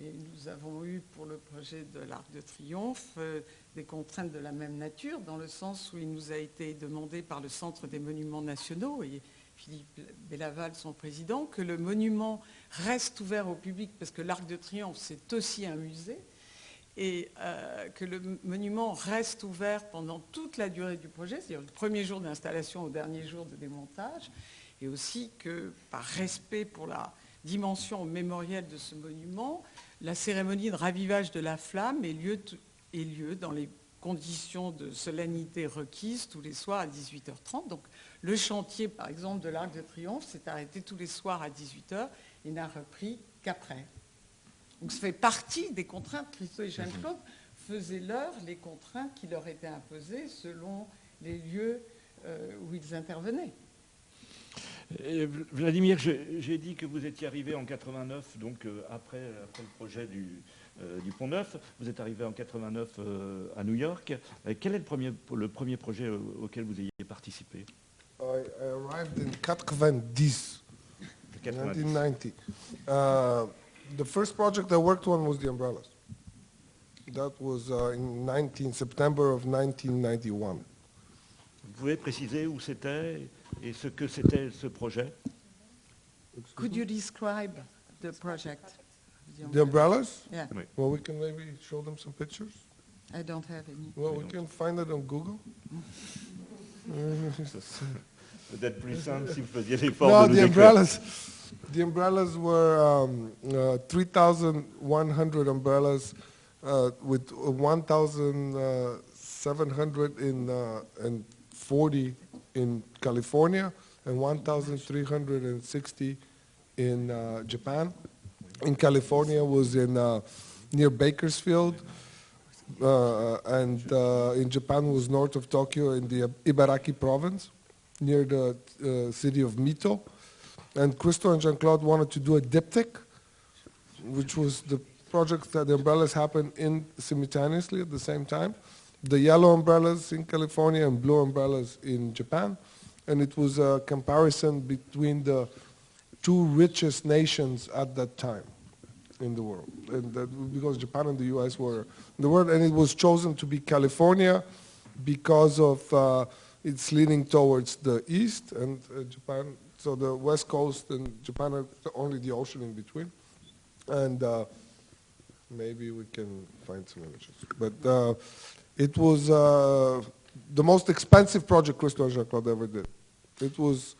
Et nous avons eu pour le projet de l'Arc de Triomphe euh, des contraintes de la même nature, dans le sens où il nous a été demandé par le Centre des Monuments Nationaux et Philippe Bellaval, son président, que le monument reste ouvert au public, parce que l'Arc de Triomphe, c'est aussi un musée, et euh, que le monument reste ouvert pendant toute la durée du projet, c'est-à-dire du premier jour d'installation au dernier jour de démontage, et aussi que par respect pour la dimension mémorielle de ce monument, la cérémonie de ravivage de la flamme ait lieu, lieu dans les conditions de solennité requises tous les soirs à 18h30. Donc le chantier, par exemple, de l'Arc de Triomphe s'est arrêté tous les soirs à 18h et n'a repris qu'après. Donc ça fait partie des contraintes. Christo et Jeanne-Claude faisaient leur les contraintes qui leur étaient imposées selon les lieux euh, où ils intervenaient. Et Vladimir, j'ai dit que vous étiez arrivé en 89, donc euh, après, après le projet du, euh, du Pont Neuf. Vous êtes arrivé en 89 euh, à New York. Euh, quel est le premier, le premier projet euh, auquel vous ayez participé? I, I arrived in 90, Le 90. 1990. Uh, the first project I worked on was the umbrellas. That was uh, in 19, September of 1991. Vous pouvez préciser où c'était et ce que c'était ce projet Could you describe the project? The umbrellas? Yeah, Well, we can maybe show them some pictures. I don't have any. Well, we can find it on Google. *laughs* Peut-être plus simple si vous faisiez l'effort No, the umbrellas. The umbrellas were um, uh, 3,100 umbrellas uh, with 1,740 in California and 1,360 in uh, Japan. In California was in uh, near Bakersfield, uh, and uh, in Japan was north of Tokyo in the Ibaraki province, near the uh, city of Mito. And Christo and Jean-Claude wanted to do a diptych, which was the project that the umbrellas happened in simultaneously at the same time. The yellow umbrellas in California and blue umbrellas in Japan. And it was a comparison between the two richest nations at that time in the world. And that, because Japan and the US were in the world, and it was chosen to be California because of uh, it's leaning towards the east, and uh, Japan, so the west coast and Japan are only the ocean in between. And uh, maybe we can find some images. But uh, it was uh, the most expensive project Christo and Jean-Claude ever did. It was,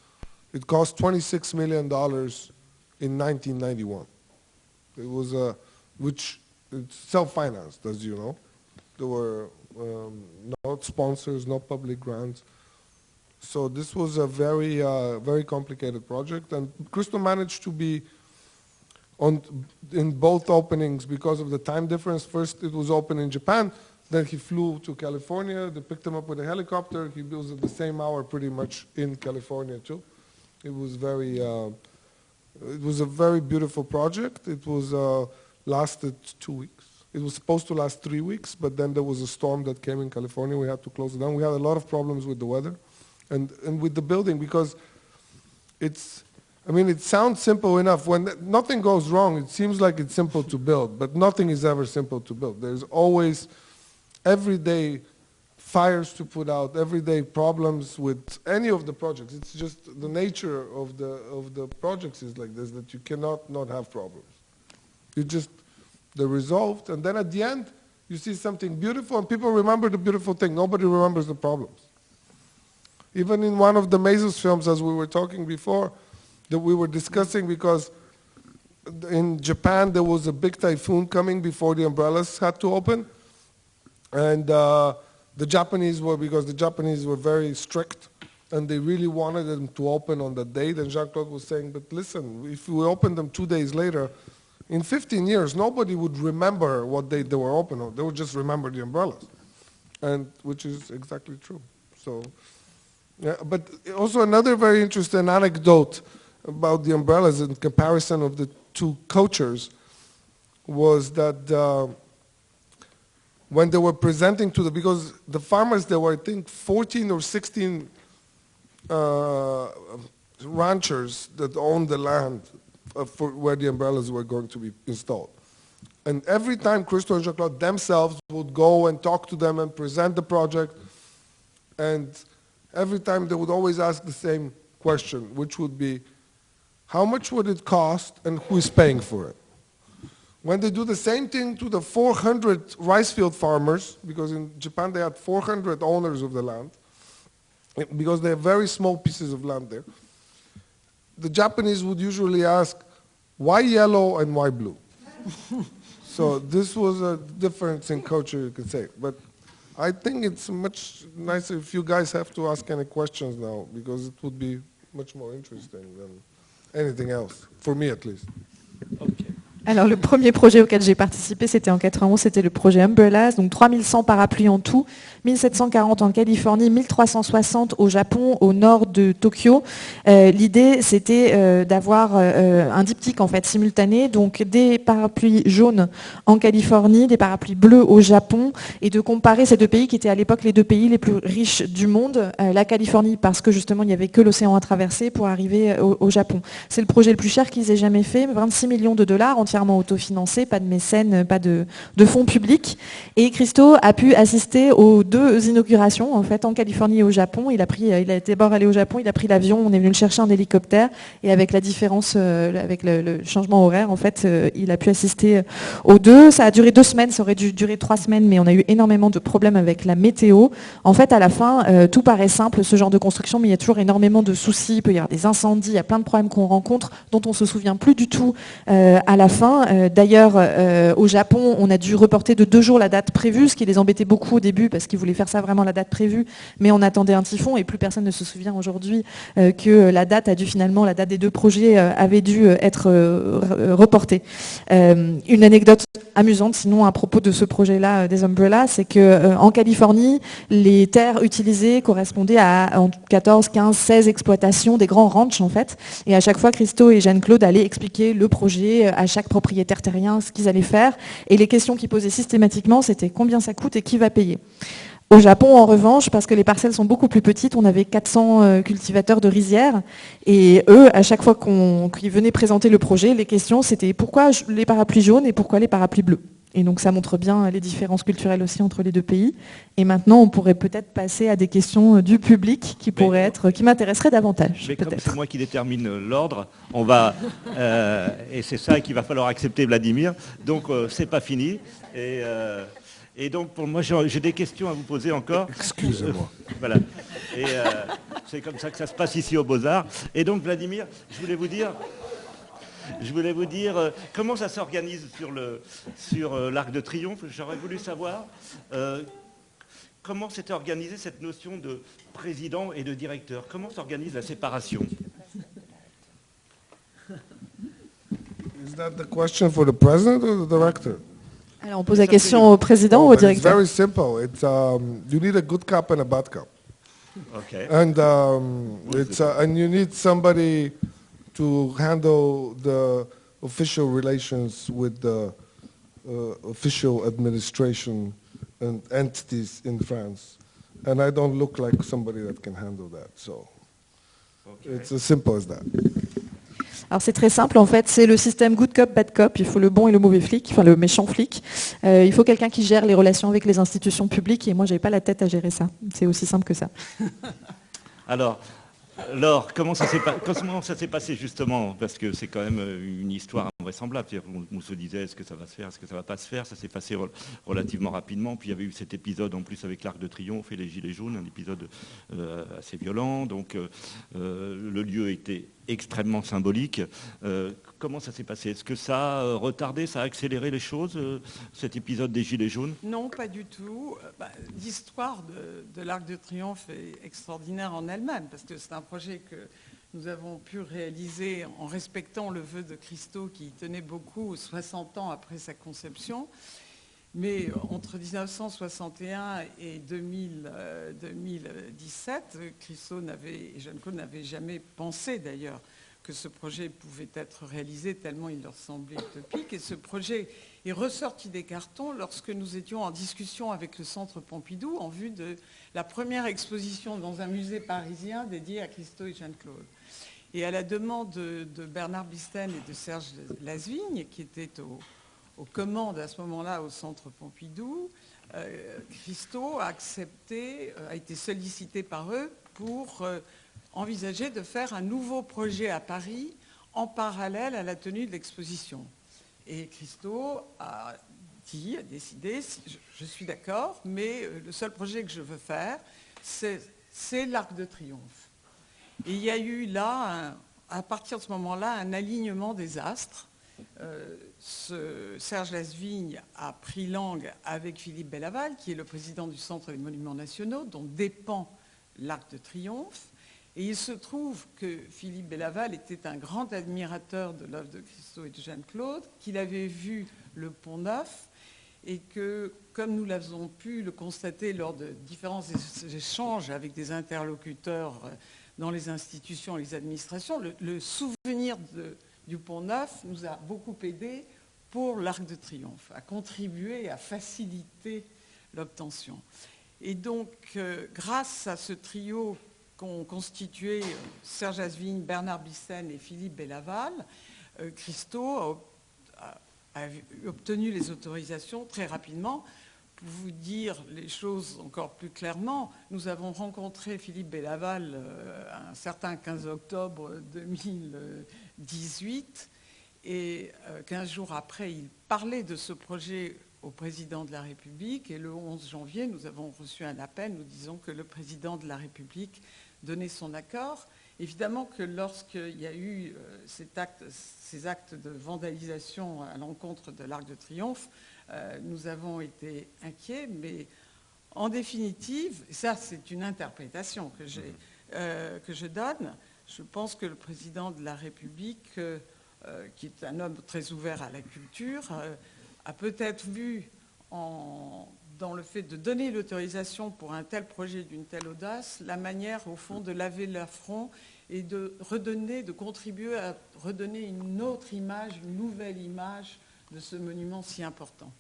it cost $26 million in 1991. It was a, which it's self-financed, as you know. There were um, no sponsors, no public grants. So this was a very, uh, very complicated project, and Crystal managed to be on in both openings because of the time difference. First, it was open in Japan. Then he flew to California. They picked him up with a helicopter. He was at the same hour, pretty much in California too. It was very. Uh, it was a very beautiful project. It was uh, lasted two weeks. It was supposed to last three weeks, but then there was a storm that came in California. We had to close it down. We had a lot of problems with the weather, and and with the building because it's. I mean, it sounds simple enough. When nothing goes wrong, it seems like it's simple to build, but nothing is ever simple to build. There's always everyday fires to put out, everyday problems with any of the projects. It's just the nature of the of the projects is like this that you cannot not have problems. You just they're resolved, and then at the end you see something beautiful, and people remember the beautiful thing. Nobody remembers the problems. Even in one of the Mazes films, as we were talking before, that we were discussing because in Japan there was a big typhoon coming before the umbrellas had to open, and uh, the Japanese were because the Japanese were very strict, and they really wanted them to open on that date. And Jean-Claude was saying, "But listen, if we open them two days later, in 15 years nobody would remember what date they were open on. They would just remember the umbrellas," and which is exactly true. So. Yeah, but also another very interesting anecdote about the umbrellas in comparison of the two cultures was that uh, when they were presenting to the, because the farmers, there were I think 14 or 16 uh, ranchers that owned the land uh, for where the umbrellas were going to be installed. And every time Christo and Jean-Claude themselves would go and talk to them and present the project, and every time they would always ask the same question, which would be, how much would it cost and who is paying for it? When they do the same thing to the 400 rice field farmers, because in Japan they had 400 owners of the land, because they have very small pieces of land there, the Japanese would usually ask, why yellow and why blue? *laughs* so this was a difference in culture, you could say. But I think it's much nicer if you guys have to ask any questions now because it would be much more interesting than anything else, for me at least. Alors le premier projet auquel j'ai participé, c'était en 91, c'était le projet Umbrellas, donc 3100 parapluies en tout, 1740 en Californie, 1360 au Japon, au nord de Tokyo. Euh, l'idée, c'était euh, d'avoir euh, un diptyque en fait simultané, donc des parapluies jaunes en Californie, des parapluies bleus au Japon, et de comparer ces deux pays qui étaient à l'époque les deux pays les plus riches du monde. la Californie parce que justement il n'y avait que l'océan à traverser pour arriver au, Japon. C'est le projet le plus cher qu'ils aient jamais fait, 26 millions de dollars entièrement autofinancé, pas de mécènes, pas de, fonds publics. Et Christo a pu assister aux deux inaugurations, en fait, en Californie et au Japon. Il a pris, il a d'abord allé au Japon, il a pris l'avion, on est venu le chercher en hélicoptère, et avec la différence, euh, avec le, changement horaire, en fait, euh, il a pu assister aux deux. Ça a duré deux semaines, ça aurait dû durer trois semaines, mais on a eu énormément de problèmes avec la météo. En fait, à la fin, euh, tout paraît simple, ce genre de construction, mais il y a toujours énormément de soucis, il peut y avoir des incendies, il y a plein de problèmes qu'on rencontre, dont on se souvient plus du tout à la fin. Euh, d'ailleurs, euh, au Japon, on a dû reporter de deux jours la date prévue, ce qui les embêtait beaucoup au début parce qu'ils voulaient faire ça vraiment la date prévue, mais on attendait un typhon et plus personne ne se souvient aujourd'hui euh, que la date a dû finalement, la date des deux projets avait dû être reportée. une anecdote amusante, sinon à propos de ce projet-là des Umbrellas, c'est que en Californie, les terres utilisées correspondaient à 14, 15, 16 exploitations des grands ranchs en fait, et à chaque fois, Christo et Jeanne-Claude allaient expliquer le projet à chaque propriétaire propriétaires terriens, ce qu'ils allaient faire. Et les questions qu'ils posaient systématiquement, c'était combien ça coûte et qui va payer. Au Japon, en revanche, parce que les parcelles sont beaucoup plus petites, on avait 400 euh, cultivateurs de rizières. Et eux, à chaque fois qu'ils venaient présenter le projet, les questions, c'était pourquoi les parapluies jaunes et pourquoi les parapluies bleus et donc ça montre bien les différences culturelles aussi entre les deux pays. Et maintenant, on pourrait peut-être passer à des questions du public qui pourraient être, qui m'intéresseraient davantage. Mais comme c'est moi qui détermine l'ordre, on va euh, et c'est ça qu'il va falloir accepter, Vladimir. Donc euh, c'est pas fini. Et, euh, et donc pour moi, j'ai des questions à vous poser encore. Excusez-moi. voilà. Et c'est comme ça que ça se passe ici au Beaux Arts. Et donc Vladimir, je voulais vous dire. Je voulais vous dire euh, comment ça s'organise sur le sur euh, l'Arc de Triomphe? J'aurais voulu savoir euh, comment s'était organisée cette notion de président et de directeur? Comment s'organise la séparation? Is that the question for the president or the director? Alors on pose la question au président ou au directeur. It's very simple. It's um, you need a good cop and a bad cop. Okay. And um, it's uh, and you need somebody to handle the official relations with the uh, official administration and entities in France. And I don't look like somebody that can handle that. So okay. it's as simple as that. Alors c'est très simple en fait, c'est le système good cop, bad cop. Il faut le bon et le mauvais flic, enfin le méchant flic. Euh, il faut quelqu'un qui gère les relations avec les institutions publiques et moi j'avais pas la tête à gérer ça. C'est aussi simple que ça. *laughs* Alors, alors, comment ça s'est passé justement? Parce que c'est quand même euh, une histoire invraisemblable. On, se disait est-ce que ça va se faire, est-ce que ça va pas se faire? Ça s'est passé relativement rapidement. Puis il y avait eu cet épisode en plus avec l'Arc de Triomphe et les Gilets jaunes, un épisode euh, assez violent. Donc euh, le lieu était extrêmement symbolique. Comment ça s'est passé? Est-ce que ça a retardé, ça a accéléré les choses, euh, cet épisode des Gilets jaunes? Non, pas du tout. Euh, bah, l'histoire de, l'Arc de Triomphe est extraordinaire en elle-même, parce que c'est un projet que nous avons pu réaliser en respectant le vœu de Christo qui tenait beaucoup 60 ans après sa conception. Mais entre 1961 et 2017, euh, Christo n'avait, et Jeanne-Claude n'avaient jamais pensé d'ailleurs que ce projet pouvait être réalisé tellement il leur semblait utopique. Et ce projet est ressorti des cartons lorsque nous étions en discussion avec le Centre Pompidou en vue de la première exposition dans un musée parisien dédié à Christo et Jeanne-Claude. Et à la demande de, Bernard Bisten et de Serge Lasvigne, qui étaient au, aux commandes à ce moment-là au Centre Pompidou, euh, Christo a accepté, euh, a été sollicité par eux pour euh, envisager de faire un nouveau projet à Paris en parallèle à la tenue de l'exposition. Et Christo a dit, a décidé, je, suis d'accord, mais le seul projet que je veux faire, c'est l'Arc de Triomphe. Et il y a eu là, à partir de ce moment-là, un alignement des astres ce- Serge Lasvigne a pris langue avec Philippe Bellaval, qui est le président du Centre des Monuments Nationaux, dont dépend l'Arc de Triomphe. Et il se trouve que Philippe Bellaval était un grand admirateur de l'œuvre de Christo et de Jeanne-Claude, qu'il avait vu le Pont Neuf, et que, comme nous l'avons pu le constater lors de différents échanges avec des interlocuteurs euh, dans les institutions et les administrations, le, souvenir du Pont Neuf nous a beaucoup aidé pour l'Arc de Triomphe, à contribuer, à faciliter l'obtention. Et donc, euh, grâce à ce trio qu'ont constitué euh, Serge Asvigne, Bernard Bissen et Philippe Bellaval, euh, Christo a, obtenu les autorisations très rapidement. Pour vous dire les choses encore plus clairement, nous avons rencontré Philippe Bellaval euh, un certain 15 octobre 2018 et euh, 15 jours après, il parlait de ce projet au président de la République. Et le 11 janvier, nous avons reçu un appel. Nous disant que le président de la République donnait son accord. Évidemment que lorsqu'il y a eu euh, cet acte- ces actes de vandalisation à l'encontre de l'Arc de Triomphe, euh, nous avons été inquiets, mais en définitive, et ça c'est une interprétation que, j'ai, euh, que je donne, je pense que le président de la République, euh, qui est un homme très ouvert à la culture, euh, a peut-être vu en- dans le fait de donner l'autorisation pour un tel projet d'une telle audace, la manière au fond de laver l'affront et de redonner, de contribuer à redonner une autre image, une nouvelle image de ce monument si important.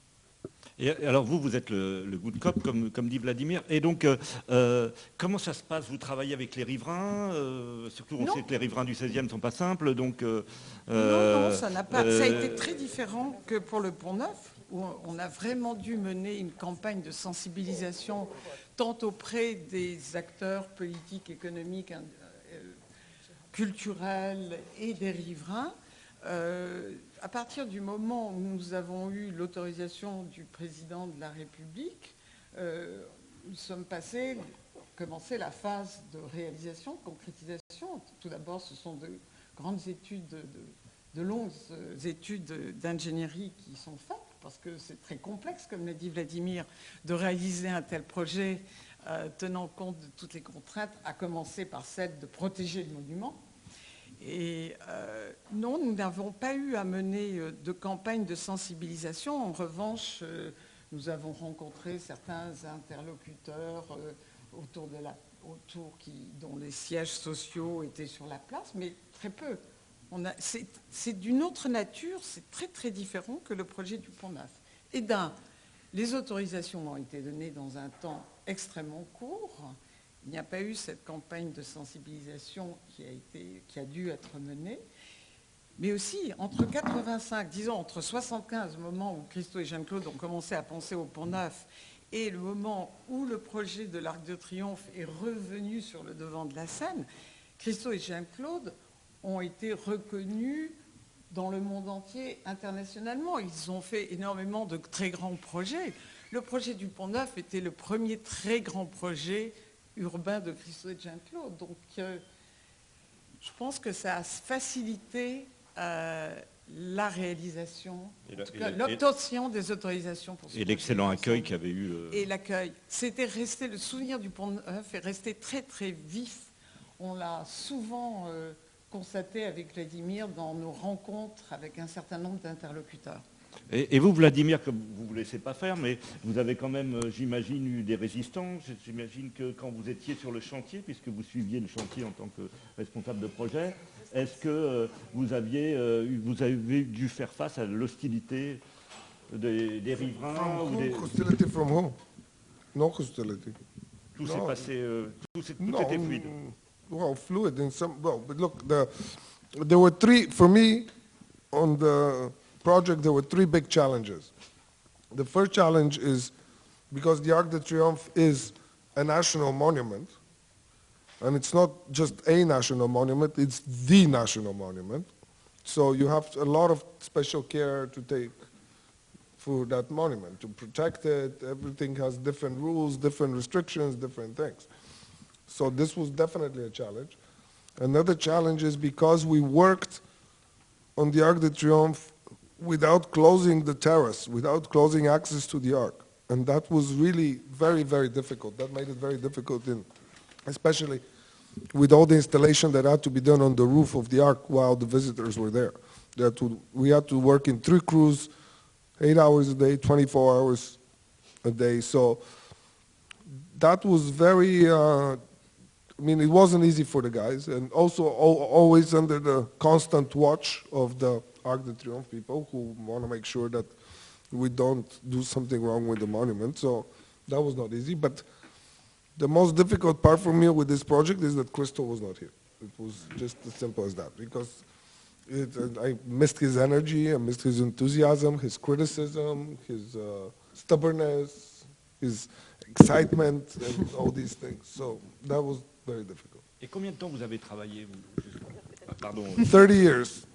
Et alors vous, vous êtes le, le good cop, comme, comme dit Vladimir. Et donc, euh, euh, comment ça se passe? Vous travaillez avec les riverains euh, Surtout, on Non. sait que les riverains du 16e ne sont pas simples. Donc, euh, non, non, ça n'a pas. Ça a été très différent que pour le Pont Neuf, où on a vraiment dû mener une campagne de sensibilisation tant auprès des acteurs politiques, économiques, euh, culturels et des riverains. Euh, à partir du moment où nous avons eu l'autorisation du président de la République, euh, nous sommes passés, commencé la phase de réalisation, de concrétisation. Tout d'abord, ce sont de grandes études, de, longues études d'ingénierie qui sont faites, parce que c'est très complexe, comme l'a dit Vladimir, de réaliser un tel projet euh, tenant compte de toutes les contraintes, à commencer par celle de protéger le monument. Et euh, non, nous n'avons pas eu à mener euh, de campagne de sensibilisation. En revanche, nous avons rencontré certains interlocuteurs autour de la, autour dont les sièges sociaux étaient sur la place, mais très peu. C'est d'une autre nature, c'est très très différent que le projet du Pont Neuf. Et d'un, les autorisations ont été données dans un temps extrêmement court. Il n'y a pas eu cette campagne de sensibilisation qui a, dû être menée. Mais aussi, entre 85, disons entre 75, le moment où Christo et Jeanne-Claude ont commencé à penser au Pont Neuf, et le moment où le projet de l'Arc de Triomphe est revenu sur le devant de la scène, Christo et Jeanne-Claude ont été reconnus dans le monde entier internationalement. Ils ont fait énormément de très grands projets. Le projet du Pont Neuf était le premier très grand projet urbain de Christo et de Jeanne-Claude. Donc, euh, je pense que ça a facilité euh, la réalisation, l'obtention des autorisations pour ce et l'excellent accueil qu'il avait eu. euh, Et l'accueil. C'était resté, le souvenir du Pont Neuf est resté très très vif. On l'a souvent constaté avec Vladimir dans nos rencontres avec un certain nombre d'interlocuteurs. Et, et vous, Vladimir, comme vous ne vous laissez pas faire, mais vous avez quand même, euh, j'imagine, eu des résistants. J'imagine que quand vous étiez sur le chantier, puisque vous suiviez le chantier en tant que responsable de projet, est-ce que euh, vous, aviez, euh, eu- vous avez dû faire face à l'hostilité des, des riverains From ou des- who? Hostility? From who? No hostility. Tout s'est Non. passé, euh, tout, s'est- tout était fluide. Well, fluid in some, well, but look, the, there were three, for me, on the project, there were three big challenges. The first challenge is because the Arc de Triomphe is a national monument, and it's not just a national monument, it's the national monument. So you have a lot of special care to take for that monument, to protect it. Everything has different rules, different restrictions, different things. So this was definitely a challenge. Another challenge is because we worked on the Arc de Triomphe without closing the terrace, without closing access to the Arc. And that was really very, very difficult. That made it very difficult, in, especially with all the installation that had to be done on the roof of the Arc while the visitors were there. To, we had to work in three crews, eight hours a day, 24 hours a day. So that was very, uh, I mean, it wasn't easy for the guys, and also al- always under the constant watch of the Arc de Triomphe people who want to make sure that we don't do something wrong with the monument. So that was not easy. But the most difficult part for me with this project is that Crystal was not here. It was just as simple as that because it, I missed his energy, I missed his enthusiasm, his criticism, his uh, stubbornness, his excitement, and all these things. So that was very difficult. Et combien de temps vous avez travaillé vous Pardon. 30 years.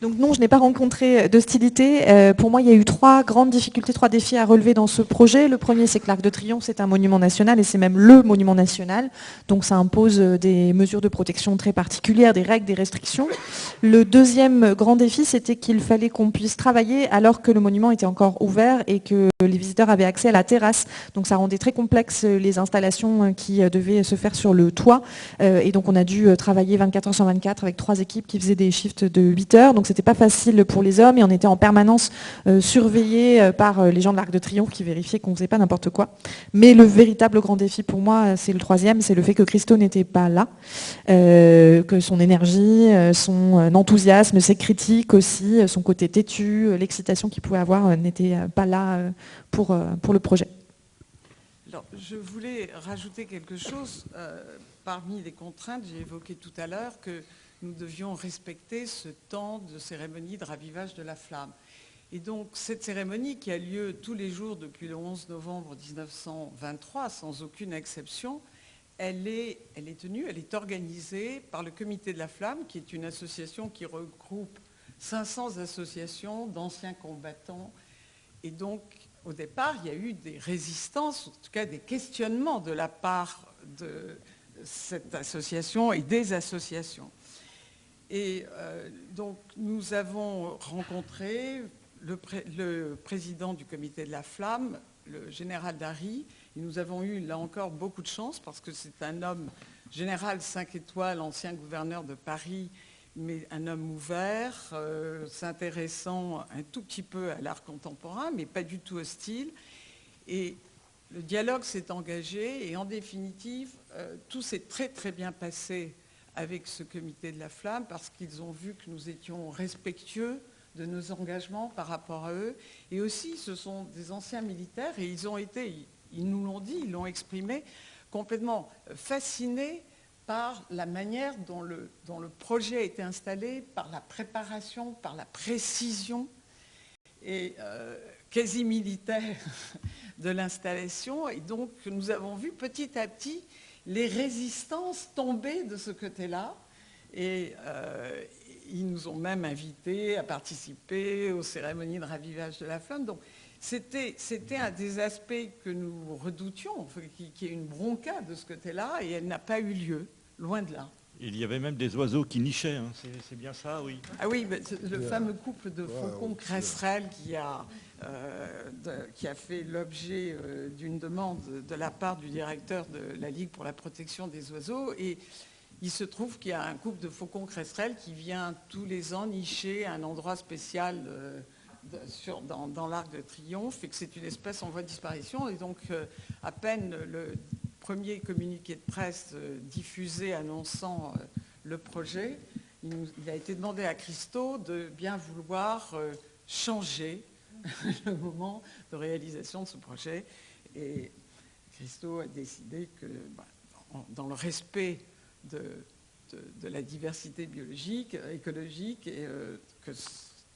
Donc non, je n'ai pas rencontré d'hostilité. Euh, pour moi, il y a eu trois grandes difficultés, trois défis à relever dans ce projet. Le premier, c'est que l'Arc de Triomphe, c'est un monument national et c'est même le monument national. Donc ça impose euh, des mesures de protection très particulières, des règles, des restrictions. Le deuxième grand défi, c'était qu'il fallait qu'on puisse travailler alors que le monument était encore ouvert et que les visiteurs avaient accès à la terrasse. Donc ça rendait très complexe euh, les installations qui devaient se faire sur le toit. Et donc on a dû travailler 24 heures sur 24 avec trois équipes qui faisaient des shifts de 8 heures. C'était pas facile pour les hommes et on était en permanence euh, surveillés euh, par euh, les gens de l'Arc de Triomphe qui vérifiaient qu'on faisait pas n'importe quoi. Mais le véritable grand défi pour moi, c'est le troisième, c'est le fait que Christo n'était pas là, que son énergie, son enthousiasme, ses critiques aussi, son côté têtu, l'excitation qu'il pouvait avoir n'était pas là pour, pour le projet. Alors, je voulais rajouter quelque chose. parmi les contraintes, j'ai évoqué tout à l'heure que nous devions respecter ce temps de cérémonie de ravivage de la flamme. Et donc, cette cérémonie qui a lieu tous les jours depuis le 11 novembre 1923, sans aucune exception, elle est, tenue, elle est organisée par le Comité de la Flamme, qui est une association qui regroupe 500 associations d'anciens combattants. Et donc, au départ, il y a eu des résistances, en tout cas des questionnements de la part de cette association et des associations. Et euh, donc, nous avons rencontré le, pré- le président du comité de la flamme, le général Dari, et nous avons eu là encore beaucoup de chance parce que c'est un homme général 5 étoiles, ancien gouverneur de Paris, mais un homme ouvert, euh, s'intéressant un tout petit peu à l'art contemporain, mais pas du tout hostile. Et le dialogue s'est engagé et en définitive, euh, tout s'est très très bien passé avec ce comité de la flamme parce qu'ils ont vu que nous étions respectueux de nos engagements par rapport à eux. Et aussi, ce sont des anciens militaires et ils ont été, ils nous l'ont dit, ils l'ont exprimé, complètement fascinés par la manière dont le, projet a été installé, par la préparation, par la précision et euh, quasi militaire *laughs* de l'installation. Et donc, nous avons vu petit à petit les résistances tomber de ce côté-là. Et euh, ils nous ont même invités à participer aux cérémonies de ravivage de la flamme. Donc, c'était, un des aspects que nous redoutions, qui, qui est une bronca de ce côté-là, et elle n'a pas eu lieu, loin de là. Il y avait même des oiseaux qui nichaient, hein. c'est bien ça, oui. Ah oui, mais c'est le fameux couple de faucons on- cresserelles qui a, de- qui a fait l'objet euh, d'une demande de la part du directeur de la Ligue pour la protection des oiseaux. Et il se trouve qu'il y a un couple de faucons cresserelles qui vient tous les ans nicher un endroit spécial euh, dans, l'Arc de Triomphe et que c'est une espèce en voie de disparition. Et donc, euh, à peine le premier communiqué de presse euh, diffusé annonçant euh, le projet, il, il a été demandé à Christo de bien vouloir euh, changer *laughs* le moment de réalisation de ce projet. Et Christo a décidé que, bah, dans le respect de, la diversité biologique, écologique, et euh,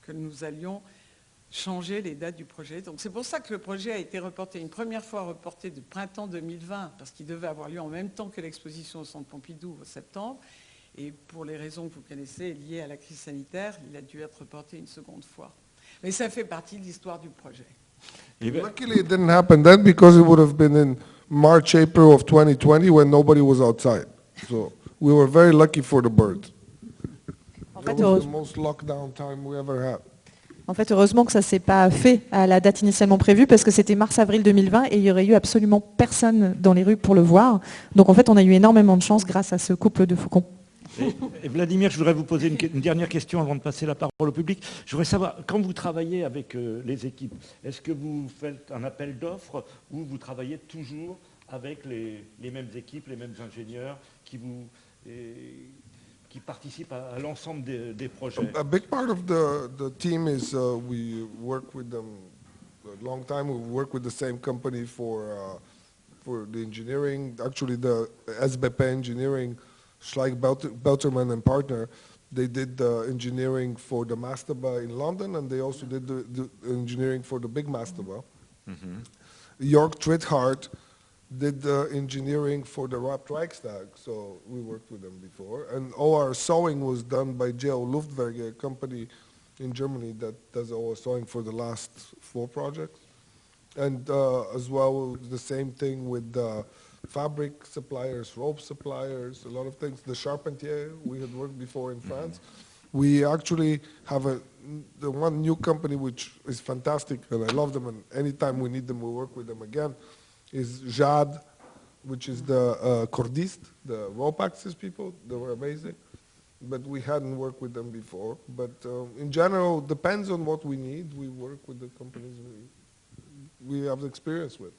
que nous allions changer les dates du projet. Donc c'est pour ça que le projet a été reporté une première fois reporté de printemps 2020 parce qu'il devait avoir lieu en même temps que l'exposition au Centre Pompidou en septembre. Et pour les raisons que vous connaissez liées à la crise sanitaire, il a dû être reporté une seconde fois. Mais ça fait partie de l'histoire du projet. Et ben, Luckily, it didn't happen then because it would have been in March, April of 2020 when nobody was outside. So we were very lucky for the birds. En That fait, was the heureusement, most lockdown time we ever had. en fait, heureusement que ça s'est pas fait à la date initialement prévue parce que c'était mars-avril 2020 et il y aurait eu absolument personne dans les rues pour le voir. Donc en fait, on a eu énormément de chance grâce à ce couple de faucons. Vladimir, je voudrais vous poser une, dernière question avant de passer la parole au public. Je voudrais savoir, quand vous travaillez avec euh, les équipes, est-ce que vous faites un appel d'offres ou vous travaillez toujours avec les, mêmes équipes, les mêmes ingénieurs qui, vous, participent à, l'ensemble des, projets? A big part of team is uh, we work with them a long time. We work with the same company for, uh, the engineering. Actually, the SBP Engineering, Schleich Belter- Belterman and partner, they did the engineering for the mastaba in London, and they also did the, the engineering for the big mastaba. York Trithart did the engineering for the Rapt Reichstag, so we worked with them before. And all our sewing was done by JO Luftwerke, a company in Germany that does all our sewing for the last four projects. And uh, as well, the same thing with uh, fabric suppliers, rope suppliers, a lot of things. The Charpentier, we had worked before in France. We actually have a, the one new company which is fantastic, and I love them, and anytime we need them, we work with them again, is Jad, which is the uh, cordiste, the rope access people. They were amazing, but we hadn't worked with them before. But um, in general, depends on what we need. We work with the companies we, we have experience with.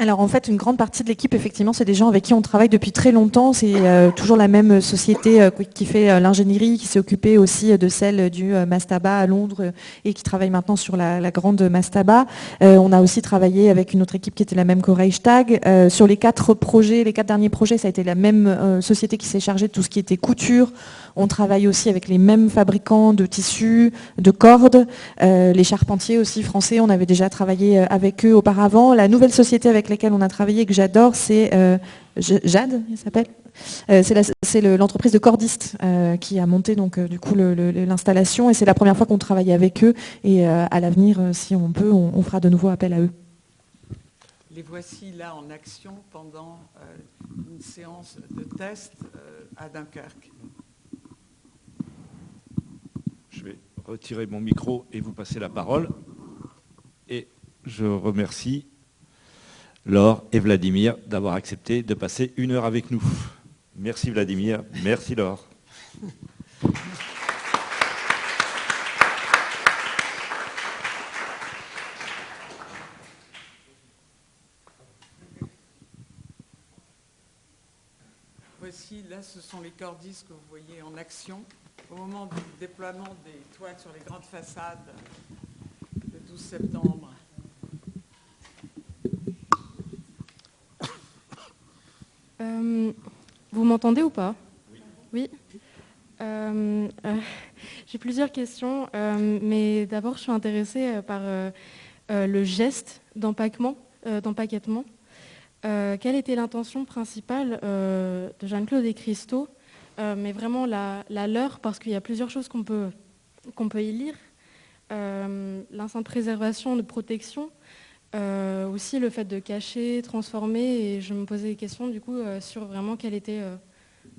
Alors en fait, une grande partie de l'équipe, effectivement, c'est des gens avec qui on travaille depuis très longtemps. C'est euh, toujours la même société euh, qui fait euh, l'ingénierie, qui s'est occupée aussi de celle du euh, Mastaba à Londres euh, et qui travaille maintenant sur la, grande Mastaba. Euh, on a aussi travaillé avec une autre équipe qui était la même qu'au Reichstag. Euh, sur les quatre projets, les quatre derniers projets, ça a été la même euh, société qui s'est chargée de tout ce qui était couture. On travaille aussi avec les mêmes fabricants de tissus, de cordes. Euh, les charpentiers aussi français, on avait déjà travaillé euh, avec eux auparavant. La nouvelle société avec laquelle on a travaillé, que j'adore, c'est euh, Jade, il s'appelle. Euh, c'est la- c'est le- l'entreprise de cordistes euh, qui a monté donc euh, du coup l'installation et c'est la première fois qu'on travaille avec eux et euh, à l'avenir, si on peut, on, on fera de nouveau appel à eux. Les voici là en action pendant euh, une séance de test euh, à Dunkerque. Je vais retirer mon micro et vous passer la parole. Et je remercie Laure et Vladimir d'avoir accepté de passer une heure avec nous. Merci Vladimir, merci Laure. Voici, là, ce sont les cordistes que vous voyez en action au moment du déploiement des toits sur les grandes façades le 12 septembre. Euh, vous m'entendez ou pas? Oui. Euh, euh, *laughs* J'ai plusieurs questions, mais d'abord je suis intéressée par le geste d'empaquement, quelle était l'intention principale de Jeanne-Claude et Christo, mais vraiment la, leur, parce qu'il y a plusieurs choses qu'on peut, peut y lire. L'instinct de préservation, de protection, euh, aussi le fait de cacher, transformer, et je me posais des questions du coup euh, sur vraiment quelle était euh,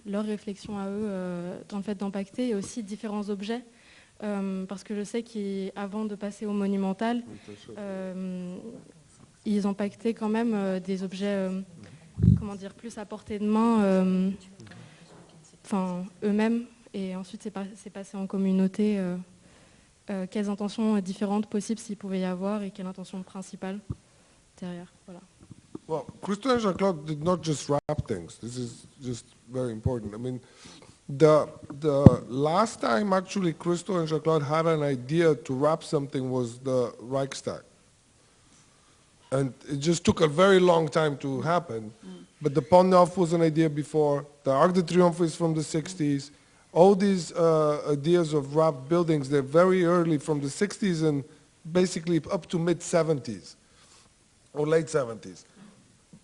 leur réflexion à eux dans le fait d'impacter, et aussi différents objets, parce que je sais qu'avant de passer au monumental, ils impactaient quand même des objets, comment dire, plus à portée de main, enfin eux-mêmes, et ensuite c'est pas- c'est passé en communauté. Euh, quelles intentions différentes possibles s'il pouvait y avoir et quelle intention principale derrière. Voilà. Well, Christo and Jean-Claude did not just wrap things. This is just very important. I mean, the, the last time actually Christo and Jean-Claude had an idea to wrap something was the Reichstag. And it just took a very long time to happen. But the Pont Neuf was an idea before. The Arc de Triomphe is from the 60s. All these uh, ideas of wrapped buildings, they're very early from the 60s and basically up to mid-70s or late 70s.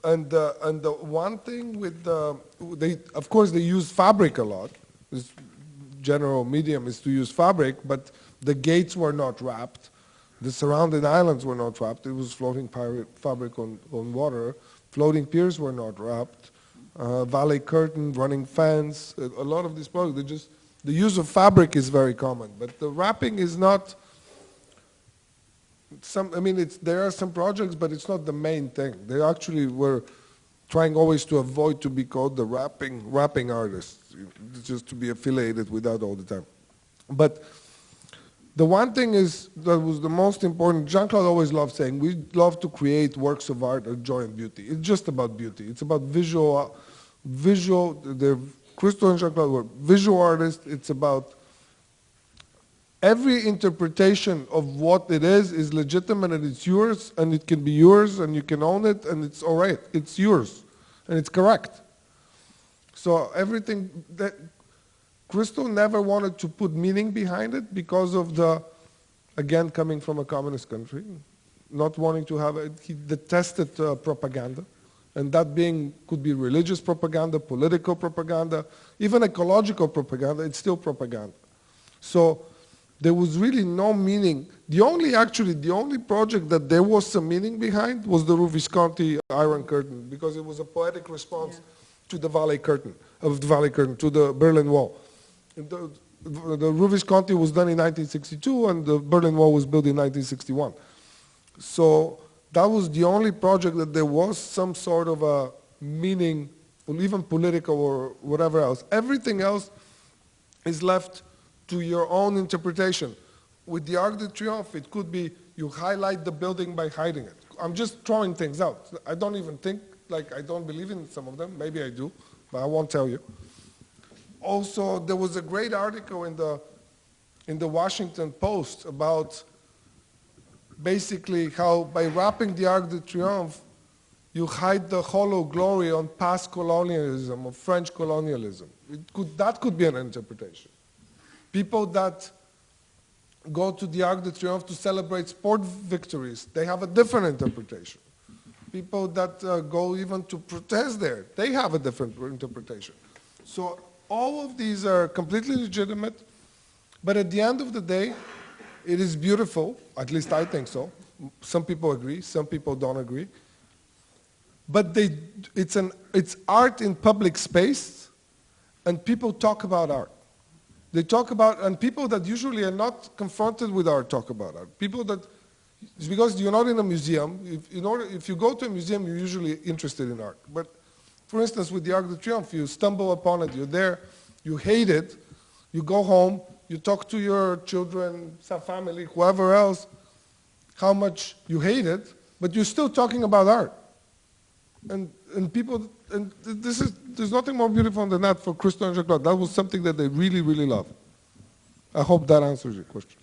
And, uh, and the one thing with the, they, of course, they use fabric a lot. This general medium is to use fabric, but the gates were not wrapped. The surrounding islands were not wrapped. It was floating pirate fabric on, on water. Floating piers were not wrapped. Uh, Valley Curtain, Running fans, a, a lot of these products, they just, the use of fabric is very common, but the wrapping is not, some, I mean, it's, there are some projects, but it's not the main thing. They actually were trying always to avoid to be called the wrapping, wrapping artists, just to be affiliated with that all the time. But the one thing is that was the most important, Jean-Claude always loved saying, we love to create works of art of joy and beauty. It's just about beauty. It's about visual, visual, the Christo and Jean-Claude were visual artists. It's about every interpretation of what it is is legitimate and it's yours and it can be yours and you can own it and it's all right. It's yours and it's correct. So everything that Christo never wanted to put meaning behind it because of the, again, coming from a communist country, not wanting to have it. He detested uh, propaganda. And that being, could be religious propaganda, political propaganda, even ecological propaganda, it's still propaganda. So there was really no meaning. The only, actually, the only project that there was some meaning behind was the Rue Visconti Iron Curtain, because it was a poetic response yeah. to the Valley Curtain, of the Valley Curtain, to the Berlin Wall. The, the Rue Visconti was done in 1962, and the Berlin Wall was built in 1961. So that was the only project that there was some sort of a meaning, even political or whatever else. Everything else is left to your own interpretation. With the Arc de Triomphe, it could be you highlight the building by hiding it. I'm just throwing things out. I don't even think, like I don't believe in some of them. Maybe I do, but I won't tell you. Also, there was a great article in the, in the Washington Post about basically how by wrapping the Arc de Triomphe, you hide the hollow glory on past colonialism, of French colonialism. Could, that could be an interpretation. People that go to the Arc de Triomphe to celebrate sport victories, they have a different interpretation. People that uh, go even to protest there, they have a different interpretation. So all of these are completely legitimate, but at the end of the day, it is beautiful, at least I think so. Some people agree, some people don't agree. But they, it's, an, it's art in public space, and people talk about art. They talk about, and people that usually are not confronted with art talk about art. People that, it's because you're not in a museum, if, in order, if you go to a museum, you're usually interested in art. But for instance, with the Arc de Triomphe, you stumble upon it, you're there, you hate it, you go home, you talk to your children, some family, whoever else, how much you hate it, but you're still talking about art. And, and people, and this is, there's nothing more beautiful than that for Christo and Jacques That was something that they really, really love. I hope that answers your question.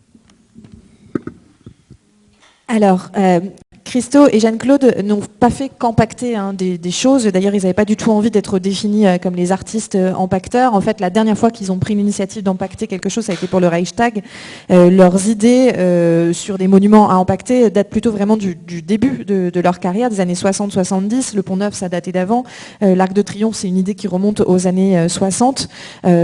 Alors, euh, Christo et Jeanne-Claude n'ont pas fait qu'empacter hein, des, choses. D'ailleurs, ils n'avaient pas du tout envie d'être définis euh, comme les artistes euh, empacteurs. En fait, la dernière fois qu'ils ont pris l'initiative d'empacter quelque chose, ça a été pour le Reichstag. Euh, leurs idées sur des monuments à empacter datent plutôt vraiment du, début de, leur carrière, des années 60-70. Le Pont Neuf, ça datait d'avant. L'Arc de Triomphe, c'est une idée qui remonte aux années 60.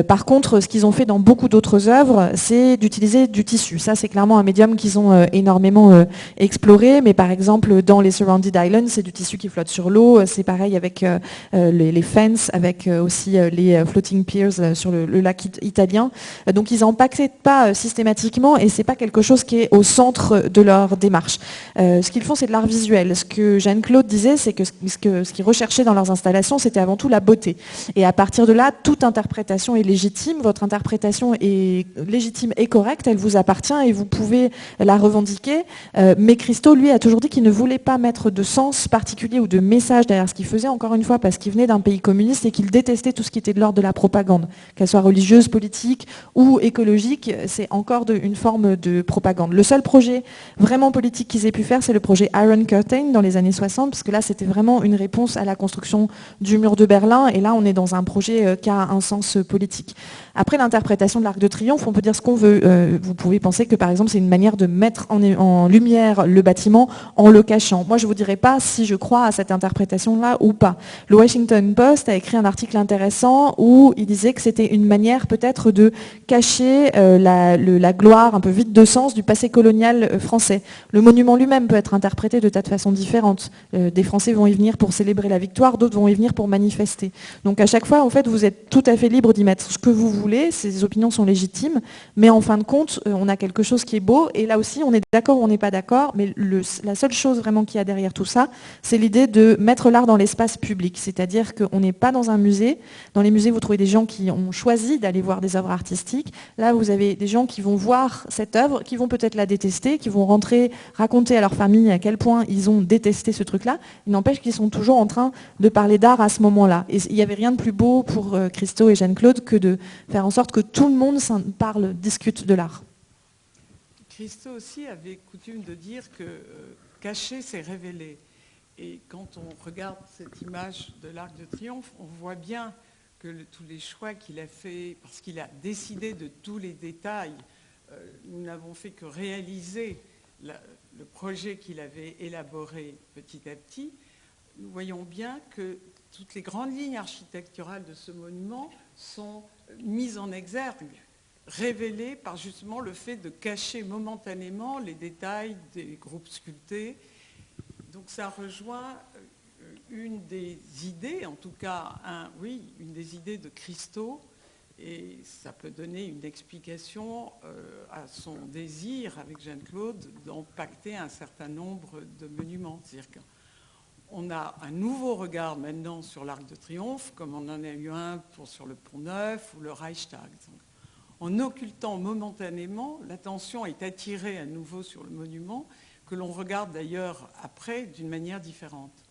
par contre, ce qu'ils ont fait dans beaucoup d'autres œuvres, c'est d'utiliser du tissu. Ça, c'est clairement un médium qu'ils ont énormément exploré. Mais par exemple, dans les Surrounded Islands, c'est du tissu qui flotte sur l'eau. C'est pareil avec euh, euh, les, fences, avec euh, aussi les floating piers sur le, lac italien. Donc ils n'empaquetent pas systématiquement et c'est pas quelque chose qui est au centre de leur démarche. ce qu'ils font, c'est de l'art visuel. Ce que Jeanne-Claude disait, c'est que ce qu'ils recherchaient dans leurs installations, c'était avant tout la beauté. Et à partir de là, toute interprétation est légitime. Votre interprétation est légitime et correcte. Elle vous appartient et vous pouvez la revendiquer. mais Christo, lui, a toujours dit qu'il ne voulait pas mettre de sens particulier ou de message derrière ce qu'il faisait, encore une fois, parce qu'il venait d'un pays communiste et qu'il détestait tout ce qui était de l'ordre de la propagande, qu'elle soit religieuse, politique ou écologique, c'est encore une forme de propagande. Le seul projet vraiment politique qu'ils aient pu faire, c'est le projet Iron Curtain dans les années 60, parce que là, c'était vraiment une réponse à la construction du mur de Berlin, et là, on est dans un projet euh, qui a un sens politique. Après l'interprétation de l'Arc de Triomphe, on peut dire ce qu'on veut. Euh, vous pouvez penser que, par exemple, c'est une manière de mettre en, lumière le bâtiment en le cachant. Moi, je vous dirai pas si je crois à cette interprétation-là ou pas. Le Washington Post a écrit un article intéressant où il disait que c'était une manière peut-être de cacher euh, la, gloire un peu vide de sens du passé colonial euh, français. Le monument lui-même peut être interprété de tas de façons différentes. Des Français vont y venir pour célébrer la victoire, d'autres vont y venir pour manifester. Donc à chaque fois, en fait, vous êtes tout à fait libre d'y mettre ce que vous voulez, ces opinions sont légitimes, mais en fin de compte, on a quelque chose qui est beau, et là aussi, on est d'accord ou on n'est pas d'accord, mais la seule chose vraiment qu'il y a derrière tout ça, c'est l'idée de mettre l'art dans l'espace public, c'est-à-dire qu'on n'est pas dans un musée. Dans les musées, vous trouvez des gens qui ont choisi d'aller voir des œuvres artistiques. Là, vous avez des gens qui vont voir cette œuvre, qui vont peut-être la détester, qui vont rentrer, raconter à leur famille à quel point ils ont détesté ce truc-là. Il n'empêche qu'ils sont toujours en train de parler d'art à ce moment-là. Et il n'y avait rien de plus beau pour euh, Christo et Jeanne-Claude que de faire en sorte que tout le monde parle, discute de l'art. Christo aussi avait coutume de dire que euh, cacher, c'est révéler. Et quand on regarde cette image de l'Arc de Triomphe, on voit bien que tous les choix qu'il a fait, parce qu'il a décidé de tous les détails, euh, nous n'avons fait que réaliser le projet qu'il avait élaboré petit à petit, nous voyons bien que toutes les grandes lignes architecturales de ce monument sont mises en exergue révélé par justement le fait de cacher momentanément les détails des groupes sculptés. Donc ça rejoint euh, une des idées, en tout cas, oui, une des idées de Christo, et ça peut donner une explication euh, à son désir avec Jeanne-Claude d'empacter un certain nombre de monuments. Qu'on a un nouveau regard maintenant sur l'Arc de Triomphe, comme on en a eu un sur le Pont Neuf ou le Reichstag en occultant momentanément, l'attention est attirée à nouveau sur le monument, que l'on regarde d'ailleurs après d'une manière différente.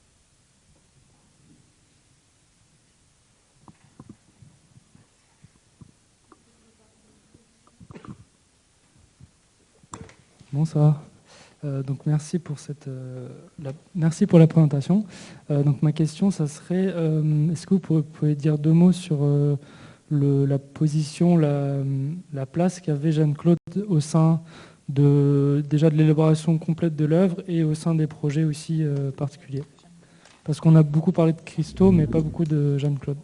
Bonsoir. Euh, donc merci pour cette, euh, la, merci pour la présentation. Euh, donc ma question, ça serait, est-ce que vous pouvez, dire deux mots sur la position, la, place qu'avait Jeanne-Claude au sein de, déjà de l'élaboration complète de l'œuvre et au sein des projets aussi particuliers? Parce qu'on a beaucoup parlé de Christo, mais pas beaucoup de Jeanne-Claude.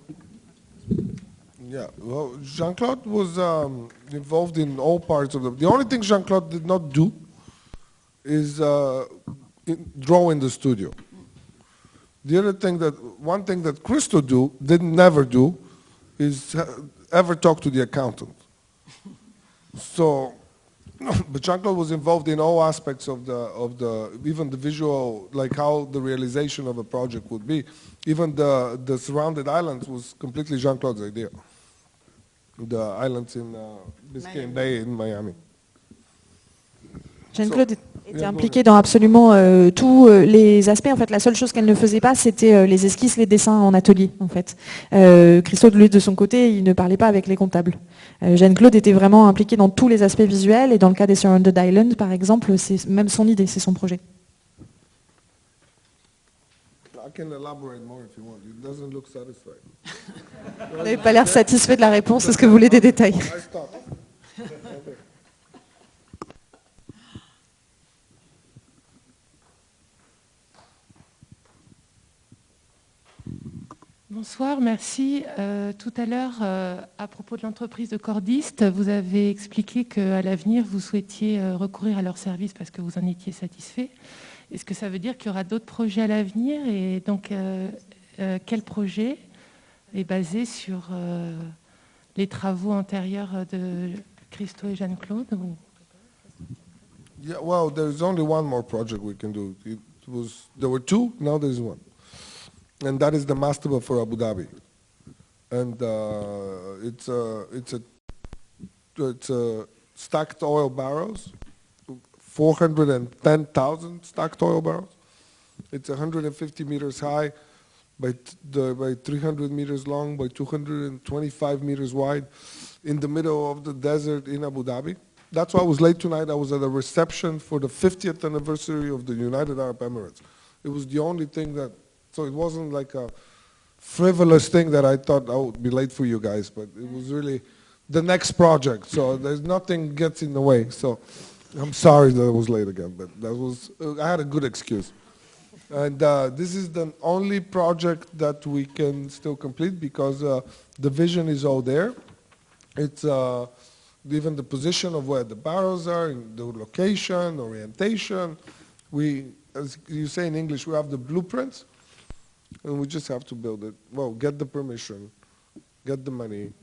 Yeah, well, Jean-Claude was um, involved in all parts of the. The only thing Jean-Claude did not do is uh, draw in the studio. The other thing that, one thing that Christo do, didn't never do, is ever talk to the accountant. so, *laughs* but Jean-Claude was involved in all aspects of the, of the, even the visual, like how the realization of a project would be. Even the, the surrounded islands was completely Jean-Claude's idea. The islands in uh, Biscayne Bay in Miami. Jean-Claude était impliquée dans absolument euh, tous euh, les aspects. En fait, la seule chose qu'elle ne faisait pas, c'était euh, les esquisses, les dessins en atelier. En fait, Christophe, lui, de son côté, il ne parlait pas avec les comptables. Jeanne-Claude était vraiment impliquée dans tous les aspects visuels, et dans le cas des Surrounded Islands, par exemple, c'est même son idée, c'est son projet. *laughs* Vous n'avez pas l'air satisfait de la réponse. Est-ce que vous voulez des détails Bonsoir, merci. Euh, tout à l'heure, euh, à propos de l'entreprise de cordistes, vous avez expliqué qu'à l'avenir, vous souhaitiez euh, recourir à leur service parce que vous en étiez satisfait. Est-ce que ça veut dire qu'il y aura d'autres projets à l'avenir? Et donc, quel projet est basé sur les travaux antérieurs de Christo et Jeanne-Claude Yeah, well, there's only one more project we can do. It was, there were two, now there's one. And that is the mastaba for Abu Dhabi. And uh, it's a it's a it's a stacked oil barrels, 410,000 stacked oil barrels. It's 150 meters high, by the, by 300 meters long, by 225 meters wide, in the middle of the desert in Abu Dhabi. That's why I was late tonight. I was at a reception for the 50th anniversary of the United Arab Emirates. It was the only thing that so it wasn't like a frivolous thing that I thought I would be late for you guys, but it was really the next project. So *laughs* there's nothing gets in the way. So I'm sorry that I was late again, but that was I had a good excuse. And uh, this is the only project that we can still complete because uh, the vision is all there. It's uh, even the position of where the barrels are, the location, orientation. We, as you say in English, we have the blueprints, and we just have to build it. Well, get the permission, get the money,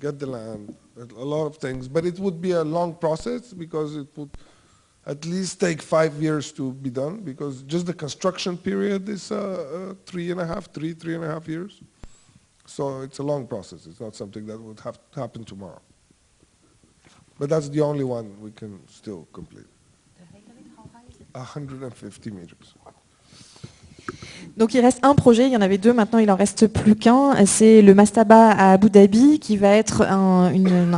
get the land, a lot of things. But it would be a long process because it would at least take five years to be done because just the construction period is uh, uh, three and a half, three, three and a half years. So it's a long process. It's not something that would have to happen tomorrow. But that's the only one we can still complete. 150 meters. Donc il reste un projet, il y en avait deux, maintenant il en reste plus qu'un. C'est le Mastaba à Abu Dhabi qui va être un,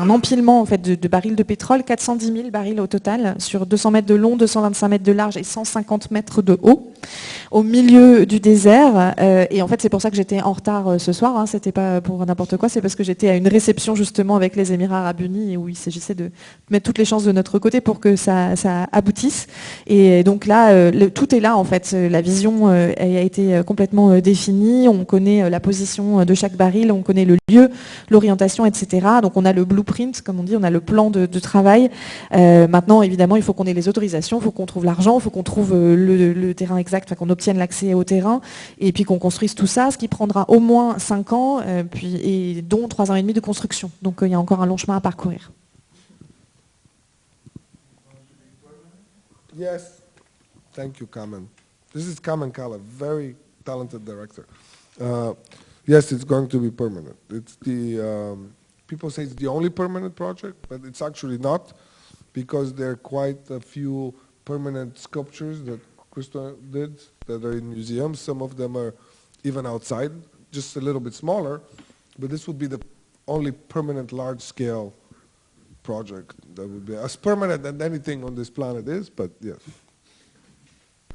empilement en fait, de, barils de pétrole, 410 000 barils au total, sur 200 mètres de long, 225 mètres de large et 150 mètres de haut, au milieu du désert. Euh, et en fait c'est pour ça que j'étais en retard euh, ce soir, hein. c'était pas pour n'importe quoi, c'est parce que j'étais à une réception justement avec les Émirats arabes unis où il s'agissait de mettre toutes les chances de notre côté pour que ça, aboutisse. Et donc là, euh, tout est là en fait, la vision a été euh, complètement euh, défini, on connaît euh, la position de chaque baril, on connaît le lieu, l'orientation, etc. Donc on a le blueprint, comme on dit, on a le plan de, travail. maintenant, évidemment, il faut qu'on ait les autorisations, il faut qu'on trouve l'argent, il faut qu'on trouve le, terrain exact, qu'on obtienne l'accès au terrain, et puis qu'on construise tout ça, ce qui prendra au moins 5 ans, puis, et dont 3 ans et demi de construction. Donc il y a encore un long chemin à parcourir. This is Carmen Kala, very talented director. Uh, yes, it's going to be permanent. It's the um, people say it's the only permanent project, but it's actually not, because there are quite a few permanent sculptures that Christo did that are in museums. Some of them are even outside, just a little bit smaller, but this would be the only permanent large-scale project that would be as permanent as anything on this planet is, but yes.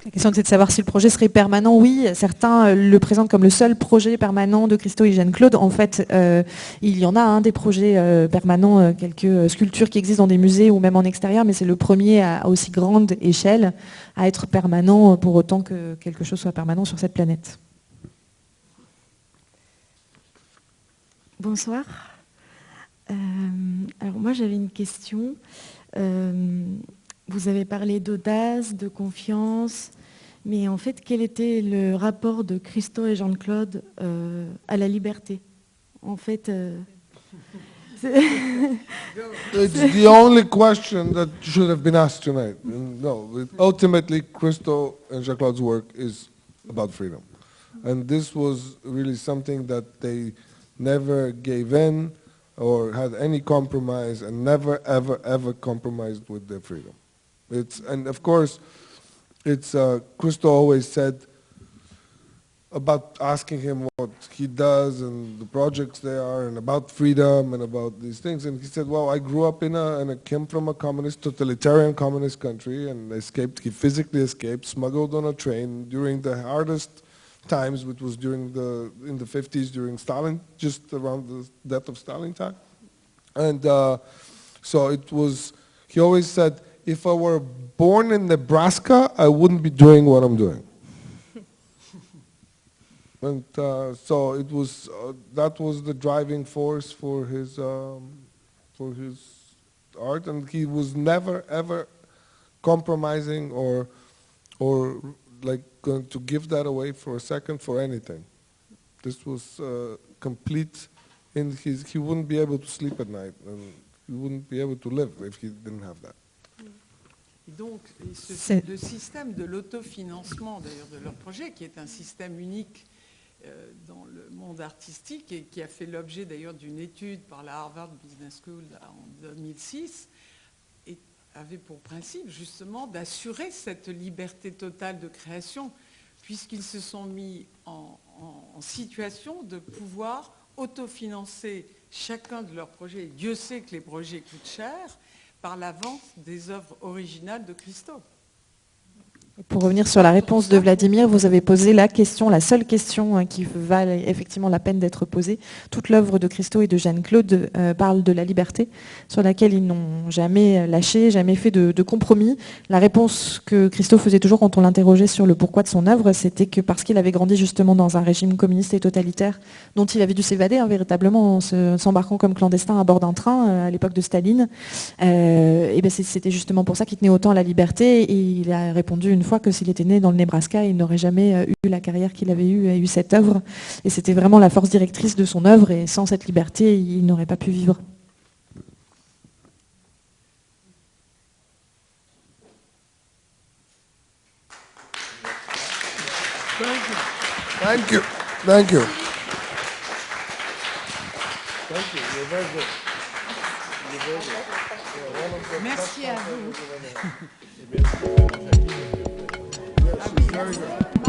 La question c'est de savoir si le projet serait permanent. Oui, certains euh, le présentent comme le seul projet permanent de Christo et Jeanne-Claude. En fait, euh, il y en a un des projets euh, permanents, quelques sculptures qui existent dans des musées ou même en extérieur, mais c'est le premier à, aussi grande échelle à être permanent pour autant que quelque chose soit permanent sur cette planète. Bonsoir. alors moi j'avais une question. Vous avez parlé d'audace, de confiance, mais en fait, quel était le rapport de Christo et Jean-Claude euh, à la liberté? En fait, euh, *laughs* it's the only question that should have been asked tonight. No, ultimately, Christo and Jean-Claude's work is about freedom, and this was really something that they never gave in or had any compromise, and never, ever, ever compromised with their freedom. It's, and of course, it's, uh, Christo always said about asking him what he does and the projects they are and about freedom and about these things. And he said, well, I grew up in a, and I came from a communist, totalitarian communist country and escaped, he physically escaped, smuggled on a train during the hardest times, which was during the, in the 50s during Stalin, just around the death of Stalin time. And uh, so it was, he always said, if I were born in Nebraska, I wouldn't be doing what I'm doing. *laughs* and uh, so it was, uh, that was the driving force for his, um, for his art, and he was never ever compromising or, or like going to give that away for a second for anything. This was uh, complete. In his, he wouldn't be able to sleep at night, and he wouldn't be able to live if he didn't have that. Donc, le système de l'autofinancement d'ailleurs de leur projet, qui est un système unique euh, dans le monde artistique et qui a fait l'objet d'ailleurs d'une étude par la Harvard Business School en 2006, avait pour principe justement d'assurer cette liberté totale de création, puisqu'ils se sont mis en, en, situation de pouvoir autofinancer chacun de leurs projets. Dieu sait que les projets coûtent cher, par la vente des œuvres originales de Christophe. Pour revenir sur la réponse de Vladimir, vous avez posé la question, la seule question hein, qui valent effectivement la peine d'être posée. Toute l'œuvre de Christo et de Jeanne-Claude euh, parle de la liberté, sur laquelle ils n'ont jamais lâché, jamais fait de, compromis. La réponse que Christo faisait toujours quand on l'interrogeait sur le pourquoi de son œuvre, c'était que parce qu'il avait grandi justement dans un régime communiste et totalitaire, dont il avait dû s'évader hein, véritablement en s'embarquant comme clandestin à bord d'un train euh, à l'époque de Staline, euh, ben c'était justement pour ça qu'il tenait autant à la liberté. Et il a répondu une fois que s'il était né dans le Nebraska, il n'aurait jamais euh, eu la carrière qu'il avait eue et eu cette œuvre. Et c'était vraiment la force directrice de son œuvre. Et sans cette liberté, il n'aurait pas pu vivre. Thank you. Thank you. Merci à vous. *laughs* Very good.